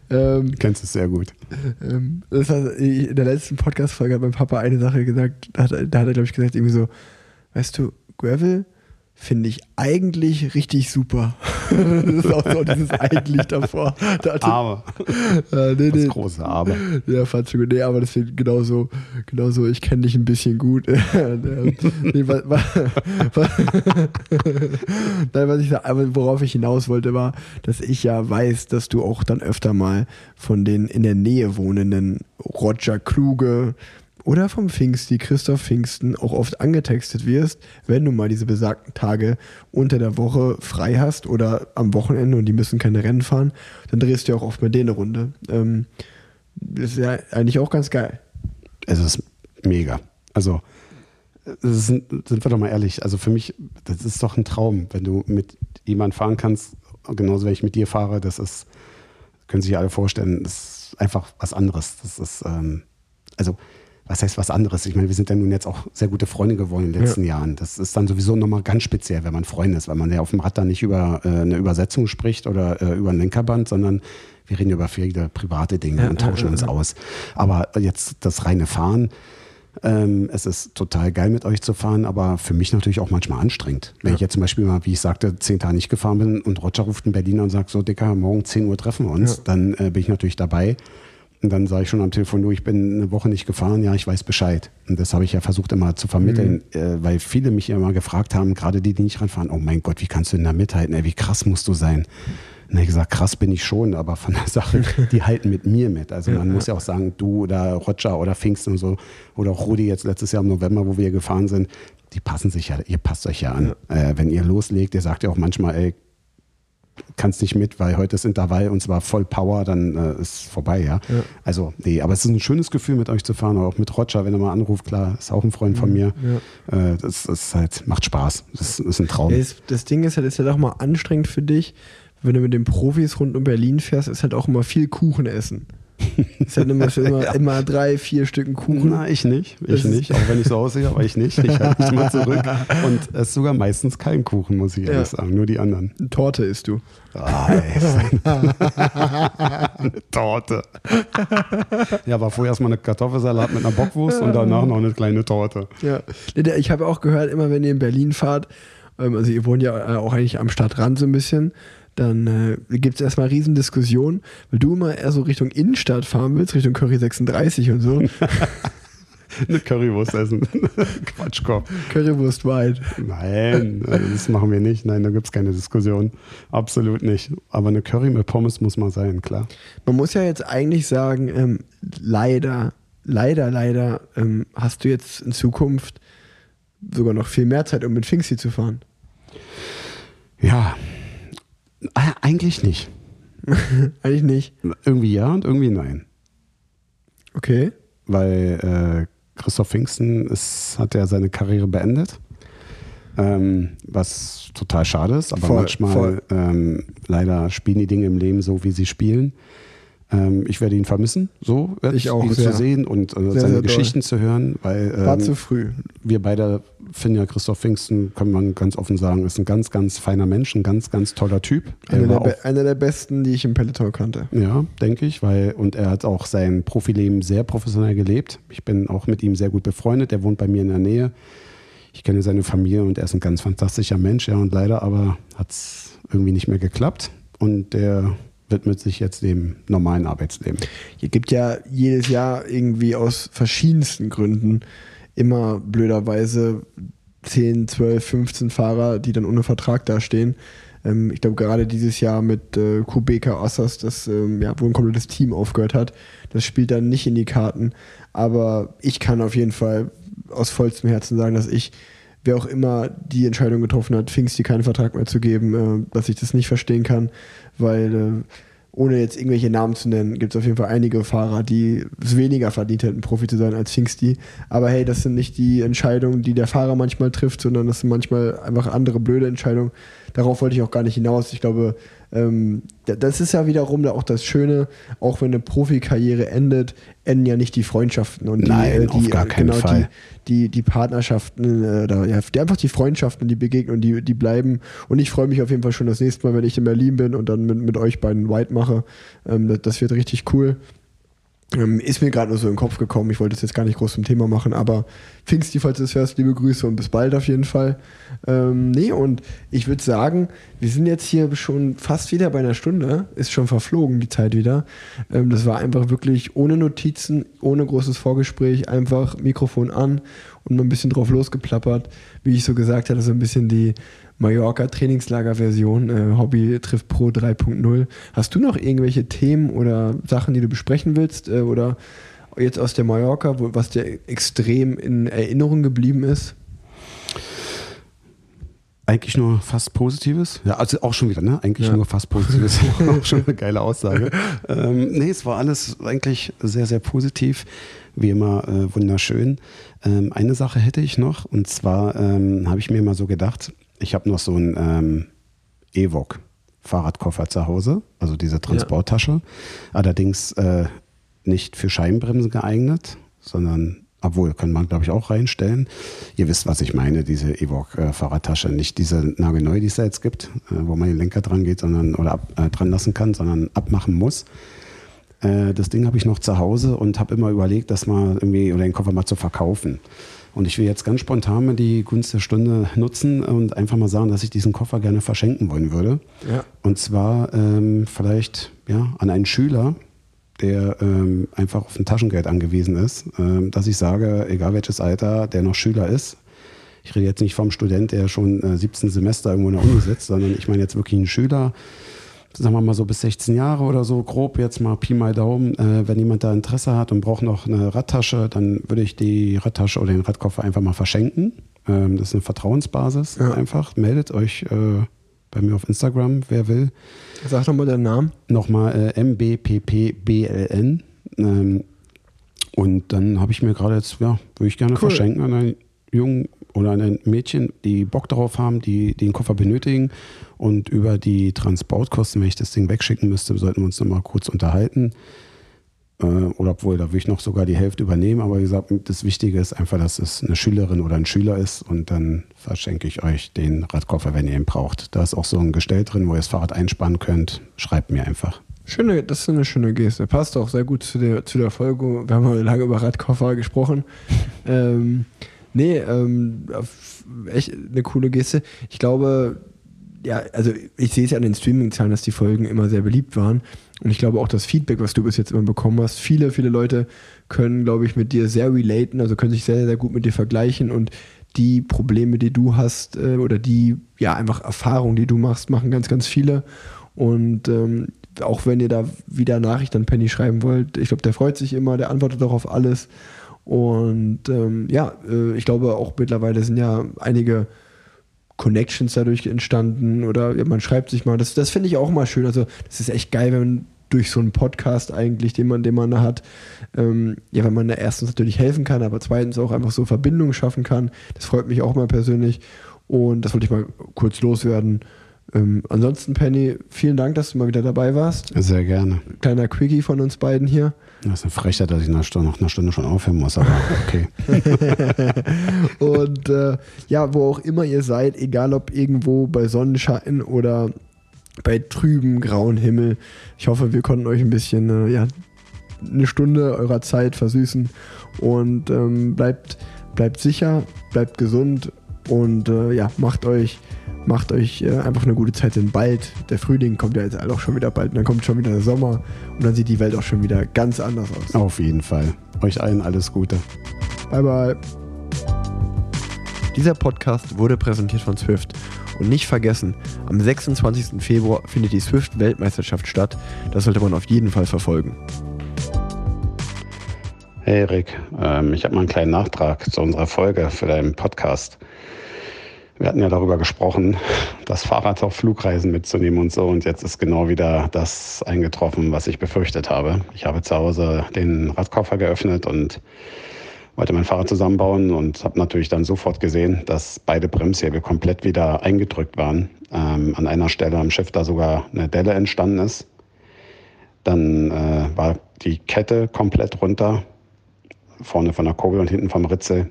Ähm, du kennst es sehr gut. Ähm, das heißt, in der letzten Podcast-Folge hat mein Papa eine Sache gesagt, da hat, da hat er, glaube ich, gesagt, irgendwie so, weißt du, Gravel finde ich eigentlich richtig super. das ist auch so dieses eigentlich davor. Da aber. Äh, nee, nee. Das große Aber. Ja, fand schon gut. Nee, aber das wird genauso, genauso, ich kenne dich ein bisschen gut. nee, was, was, Nein, was ich, aber worauf ich hinaus wollte, war, dass ich ja weiß, dass du auch dann öfter mal von den in der Nähe wohnenden Roger Kluge, oder vom Pfingsti, Christoph Pfingsten, auch oft angetextet wirst, wenn du mal diese besagten Tage unter der Woche frei hast oder am Wochenende und die müssen keine Rennen fahren, dann drehst du ja auch oft mit denen eine Runde. Ähm, das ist ja eigentlich auch ganz geil. Es ist mega. Also, sind, sind wir doch mal ehrlich, also für mich, das ist doch ein Traum, wenn du mit jemandem fahren kannst, genauso wenn ich mit dir fahre, das ist, können sich alle vorstellen, das ist einfach was anderes. Das ist, ähm, also was heißt was anderes? Ich meine, wir sind ja nun jetzt auch sehr gute Freunde geworden in den letzten ja. Jahren. Das ist dann sowieso nochmal ganz speziell, wenn man Freund ist, weil man ja auf dem Rad dann nicht über äh, eine Übersetzung spricht oder äh, über ein Lenkerband, sondern wir reden über viele private Dinge ja, und tauschen ja, uns aus. Aber jetzt das reine Fahren, ähm, es ist total geil mit euch zu fahren, aber für mich natürlich auch manchmal anstrengend. Wenn ich jetzt zum Beispiel mal, wie ich sagte, zehn Tage nicht gefahren bin und Roger ruft in Berlin und sagt so, Dicker, morgen 10 Uhr treffen wir uns, dann äh, bin ich natürlich dabei. Und dann sage ich schon am Telefon, du, ich bin eine Woche nicht gefahren, ja, ich weiß Bescheid. Und das habe ich ja versucht immer zu vermitteln, mhm. äh, weil viele mich immer gefragt haben, gerade die, die nicht ranfahren, oh mein Gott, wie kannst du denn da mithalten, ey, wie krass musst du sein. Na, ich gesagt, krass bin ich schon, aber von der Sache, die halten mit mir mit. Also man Ja, muss ja auch sagen, du oder Roger oder Pfingsten und so, oder auch Rudi jetzt letztes Jahr im November, wo wir gefahren sind, die passen sich ja, ihr passt euch ja an. Äh, wenn ihr loslegt, ihr sagt ja auch manchmal, ey, kannst nicht mit, weil heute ist Intervall und zwar voll Power, dann äh, ist vorbei, ja? Ja. Also, nee, aber es ist ein schönes Gefühl, mit euch zu fahren, auch mit Roger, wenn er mal anruft, klar, ist auch ein Freund von mir. Äh, das, das ist halt, macht Spaß. Das ist ein Traum. Ja, das, das Ding ist halt, ist halt auch mal anstrengend für dich, wenn du mit den Profis rund um Berlin fährst, ist halt auch immer viel Kuchen essen. Ist halt immer, immer, immer drei, vier Stücken Kuchen. Na, ich nicht. Das Ich ist- nicht. Auch wenn ich so aussehe, aber ich nicht. Ich halte mich mal zurück. Und es ist sogar meistens kein Kuchen, muss ich ehrlich Ja. sagen. Nur die anderen. Torte isst du. Ah, eine Torte. ja, war vorher erstmal eine Kartoffelsalat mit einer Bockwurst und danach noch eine kleine Torte. Ja. Ich habe auch gehört, immer wenn ihr in Berlin fahrt, ähm, also ihr wohnt ja äh, auch eigentlich am Stadtrand so ein bisschen, dann äh, gibt es erstmal Riesendiskussionen, weil du immer eher so Richtung Innenstadt fahren willst, Richtung Curry 36 und so. Eine Currywurst essen. Quatschkopf. Currywurst weit. Nein, äh, das machen wir nicht. Nein, da gibt es keine Diskussion. Absolut nicht. Aber eine Curry mit Pommes muss mal sein, klar. Man muss ja jetzt eigentlich sagen, ähm, leider, leider, leider ähm, hast du jetzt in Zukunft sogar noch viel mehr Zeit, um mit Pfingsti zu fahren. Ja, eigentlich nicht. eigentlich nicht. Irgendwie ja und irgendwie nein. Okay. weil äh, Christoph Pfingsten ist, hat ja seine Karriere beendet. Ähm, was total schade ist, aber Voll, manchmal voll. ähm, leider spielen die Dinge im Leben so, wie sie spielen. Ähm, ich werde ihn vermissen, so Ich auch ihn sehr. zu sehen und äh, Sehr, seine sehr doll. Geschichten zu hören, weil War ähm, zu früh. wir beide finden ja Christoph Pfingsten, kann man ganz offen sagen, ist ein ganz, ganz feiner Mensch, ein ganz, ganz toller Typ. Er Einer der, war auch einer der besten, die ich im Peloton kannte. ja, denke ich, weil und er hat auch sein Profileben sehr professionell gelebt. Ich bin auch mit ihm sehr gut befreundet. Er wohnt bei mir in der Nähe. Ich kenne seine Familie und er ist ein ganz fantastischer Mensch. Ja, und leider aber hat es irgendwie nicht mehr geklappt und der widmet sich jetzt dem normalen Arbeitsleben. Hier gibt ja jedes Jahr irgendwie aus verschiedensten Gründen immer blöderweise 10, 12, 15 Fahrer, die dann ohne Vertrag dastehen. Ähm, ich glaube, gerade dieses Jahr mit äh, Kubeka Ossas, das, ähm, ja, wo ein komplettes Team aufgehört hat, das spielt dann nicht in die Karten. Aber ich kann auf jeden Fall aus vollstem Herzen sagen, dass ich, wer auch immer die Entscheidung getroffen hat, Pfingsti keinen Vertrag mehr zu geben, äh, dass ich das nicht verstehen kann, weil äh, ohne jetzt irgendwelche Namen zu nennen, gibt es auf jeden Fall einige Fahrer, die es weniger verdient hätten, Profi zu sein als Pfingsti. Aber hey, das sind nicht die Entscheidungen, die der Fahrer manchmal trifft, sondern das sind manchmal einfach andere blöde Entscheidungen. Darauf wollte ich auch gar nicht hinaus. Ich glaube, ähm, da- das ist ja wiederum auch das Schöne, auch wenn eine Profikarriere endet, enden ja nicht die Freundschaften und die, Nein, äh, auf die, gar keinen genau, Fall. Die, die, die Partnerschaften, äh, da, ja, die, einfach die Freundschaften, die begegnen, die, die bleiben. Und ich freue mich auf jeden Fall schon das nächste Mal, wenn ich in Berlin bin und dann mit, mit euch beiden White mache. Ähm, das, das wird richtig cool. Ähm, ist mir gerade nur so in den Kopf gekommen. Ich wollte es jetzt gar nicht groß zum Thema machen, aber Pfingsti, falls du es hörst, liebe Grüße und bis bald auf jeden Fall. Ähm, nee, und ich würde sagen, wir sind jetzt hier schon fast wieder bei einer Stunde. Ist schon verflogen, die Zeit wieder. Ähm, das war einfach wirklich ohne Notizen, ohne großes Vorgespräch, einfach Mikrofon an und mal ein bisschen drauf losgeplappert. Wie ich so gesagt hatte, so ein bisschen die Mallorca-Trainingslager-Version, äh, Hobby trifft Pro 3.0. Hast du noch irgendwelche Themen oder Sachen, die du besprechen willst? Äh, oder jetzt aus der Mallorca, wo, was dir extrem in Erinnerung geblieben ist? Eigentlich nur fast Positives. Ja, also auch schon wieder, ne? Eigentlich Ja. nur fast Positives. auch schon eine geile Aussage. ähm, nee, es war alles eigentlich sehr, sehr positiv. Wie immer äh, wunderschön. Ähm, eine Sache hätte ich noch und zwar ähm, habe ich mir mal so gedacht, ich habe noch so ein ähm, Evoque Fahrradkoffer zu Hause, also diese Transporttasche. Allerdings äh, nicht für Scheibenbremsen geeignet, sondern obwohl, kann man glaube ich auch reinstellen. Ihr wisst, was ich meine, diese Evoque-Fahrradtasche. Nicht diese nagelneu, die es da jetzt gibt, äh, wo man den Lenker dran geht sondern, oder ab, äh, dran lassen kann, sondern abmachen muss. Äh, das Ding habe ich noch zu Hause und habe immer überlegt, das mal irgendwie oder den Koffer mal zu verkaufen. Und ich will jetzt ganz spontan mal die Gunst der Stunde nutzen und einfach mal sagen, dass ich diesen Koffer gerne verschenken wollen würde. Ja. Und zwar ähm, vielleicht ja, an einen Schüler, der ähm, einfach auf ein Taschengeld angewiesen ist, ähm, dass ich sage, egal welches Alter, der noch Schüler ist, ich rede jetzt nicht vom Student, der schon äh, 17 Semester irgendwo in der Uni sitzt, sondern ich meine jetzt wirklich einen Schüler, sagen wir mal so bis 16 Jahre oder so, grob jetzt mal Pi mal Daumen. Äh, wenn jemand da Interesse hat und braucht noch eine Radtasche, dann würde ich die Radtasche oder den Radkoffer einfach mal verschenken. Ähm, das ist eine Vertrauensbasis Ja. einfach. Meldet euch äh, bei mir auf Instagram, wer will. Sag doch mal deinen Namen. Nochmal äh, MBPPBLN. Ähm, und dann habe ich mir gerade jetzt, ja, würde ich gerne Cool. verschenken an einen Jungen oder an ein Mädchen, die Bock darauf haben, die den Koffer benötigen. Und über die Transportkosten, wenn ich das Ding wegschicken müsste, sollten wir uns nochmal kurz unterhalten. Äh, oder obwohl, da würde ich noch sogar die Hälfte übernehmen. Aber wie gesagt, das Wichtige ist einfach, dass es eine Schülerin oder ein Schüler ist. Und dann verschenke ich euch den Radkoffer, wenn ihr ihn braucht. Da ist auch so ein Gestell drin, wo ihr das Fahrrad einspannen könnt. Schreibt mir einfach. Schöne, das ist eine schöne Geste. Passt auch sehr gut zu der, zu der Folge. Wir haben lange über Radkoffer gesprochen. ähm, nee, ähm, echt eine coole Geste. Ich glaube, ja, also ich sehe es ja an den Streaming-Zahlen, dass die Folgen immer sehr beliebt waren. Und ich glaube auch das Feedback, was du bis jetzt immer bekommen hast, viele, viele Leute können, glaube ich, mit dir sehr relaten, also können sich sehr, sehr gut mit dir vergleichen und die Probleme, die du hast, äh, oder die, ja, einfach Erfahrungen, die du machst, machen ganz, ganz viele. Und ähm, auch wenn ihr da wieder Nachrichten an Penny schreiben wollt, ich glaube, der freut sich immer, der antwortet auch auf alles. Und ähm, ja, äh, ich glaube auch mittlerweile sind ja einige Connections dadurch entstanden oder ja, man schreibt sich mal. Das, das finde ich auch mal schön. Also, das ist echt geil, wenn man durch so einen Podcast eigentlich, den man, den man da hat, ähm, ja, wenn man da erstens natürlich helfen kann, aber zweitens auch einfach so Verbindungen schaffen kann. Das freut mich auch mal persönlich. Und das wollte ich mal kurz loswerden. Ähm, ansonsten, Penny, vielen Dank, dass du mal wieder dabei warst. Sehr gerne. Kleiner Quickie von uns beiden hier. Das ist eine Frechheit, dass ich nach, nach einer Stunde schon aufhören muss, aber okay. Und äh, ja, wo auch immer ihr seid, egal ob irgendwo bei Sonnenschein oder bei trüben grauen Himmel, ich hoffe, wir konnten euch ein bisschen, äh, ja, eine Stunde eurer Zeit versüßen und ähm, bleibt, bleibt sicher, bleibt gesund und äh, ja, macht euch, macht euch äh, einfach eine gute Zeit, denn bald, der Frühling kommt ja jetzt auch schon wieder bald und dann kommt schon wieder der Sommer und dann sieht die Welt auch schon wieder ganz anders aus. Auf jeden Fall. Euch allen alles Gute. Bye bye. Dieser Podcast wurde präsentiert von Swift. Und nicht vergessen, am 26. Februar findet die Swift-Weltmeisterschaft statt. Das sollte man auf jeden Fall verfolgen. Hey Rick, ähm, ich habe mal einen kleinen Nachtrag zu unserer Folge für deinen Podcast. Wir hatten ja darüber gesprochen, das Fahrrad auf Flugreisen mitzunehmen und so. Und jetzt ist genau wieder das eingetroffen, was ich befürchtet habe. Ich habe zu Hause den Radkoffer geöffnet und wollte mein Fahrrad zusammenbauen und habe natürlich dann sofort gesehen, dass beide Bremshebel komplett wieder eingedrückt waren. Ähm, an einer Stelle am Schiff da sogar eine Delle entstanden ist. Dann äh, war die Kette komplett runter, vorne von der Kurbel und hinten vom Ritzel.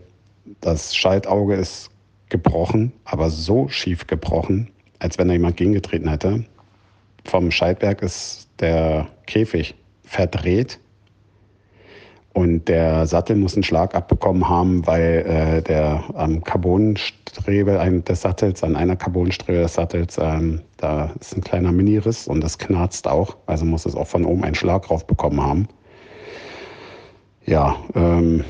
Das Schaltauge ist gebrochen, aber so schief gebrochen, als wenn da jemand gegengetreten hätte. Vom Schaltwerk ist der Käfig verdreht und der Sattel muss einen Schlag abbekommen haben, weil äh, der am Carbonstrebe ein, des Sattels, an einer Carbonstrebe des Sattels, ähm, da ist ein kleiner Miniriss und das knarzt auch. Also muss es auch von oben einen Schlag drauf bekommen haben. Ja, ähm,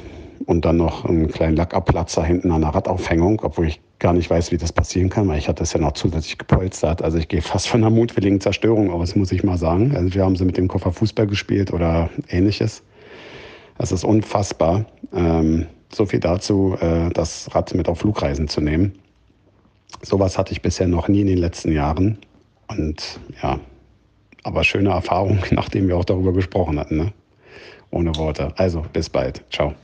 und dann noch einen kleinen Lackabplatzer hinten an der Radaufhängung, obwohl ich gar nicht weiß, wie das passieren kann, weil ich hatte es ja noch zusätzlich gepolstert. Also ich gehe fast von einer mutwilligen Zerstörung aus, muss ich mal sagen. Also wir haben sie mit dem Koffer Fußball gespielt oder ähnliches. Das ist unfassbar. Ähm, so viel dazu, äh, das Rad mit auf Flugreisen zu nehmen. Sowas hatte ich bisher noch nie in den letzten Jahren. Und ja, aber schöne Erfahrung, nachdem wir auch darüber gesprochen hatten. Ne? Ohne Worte. Also bis bald. Ciao.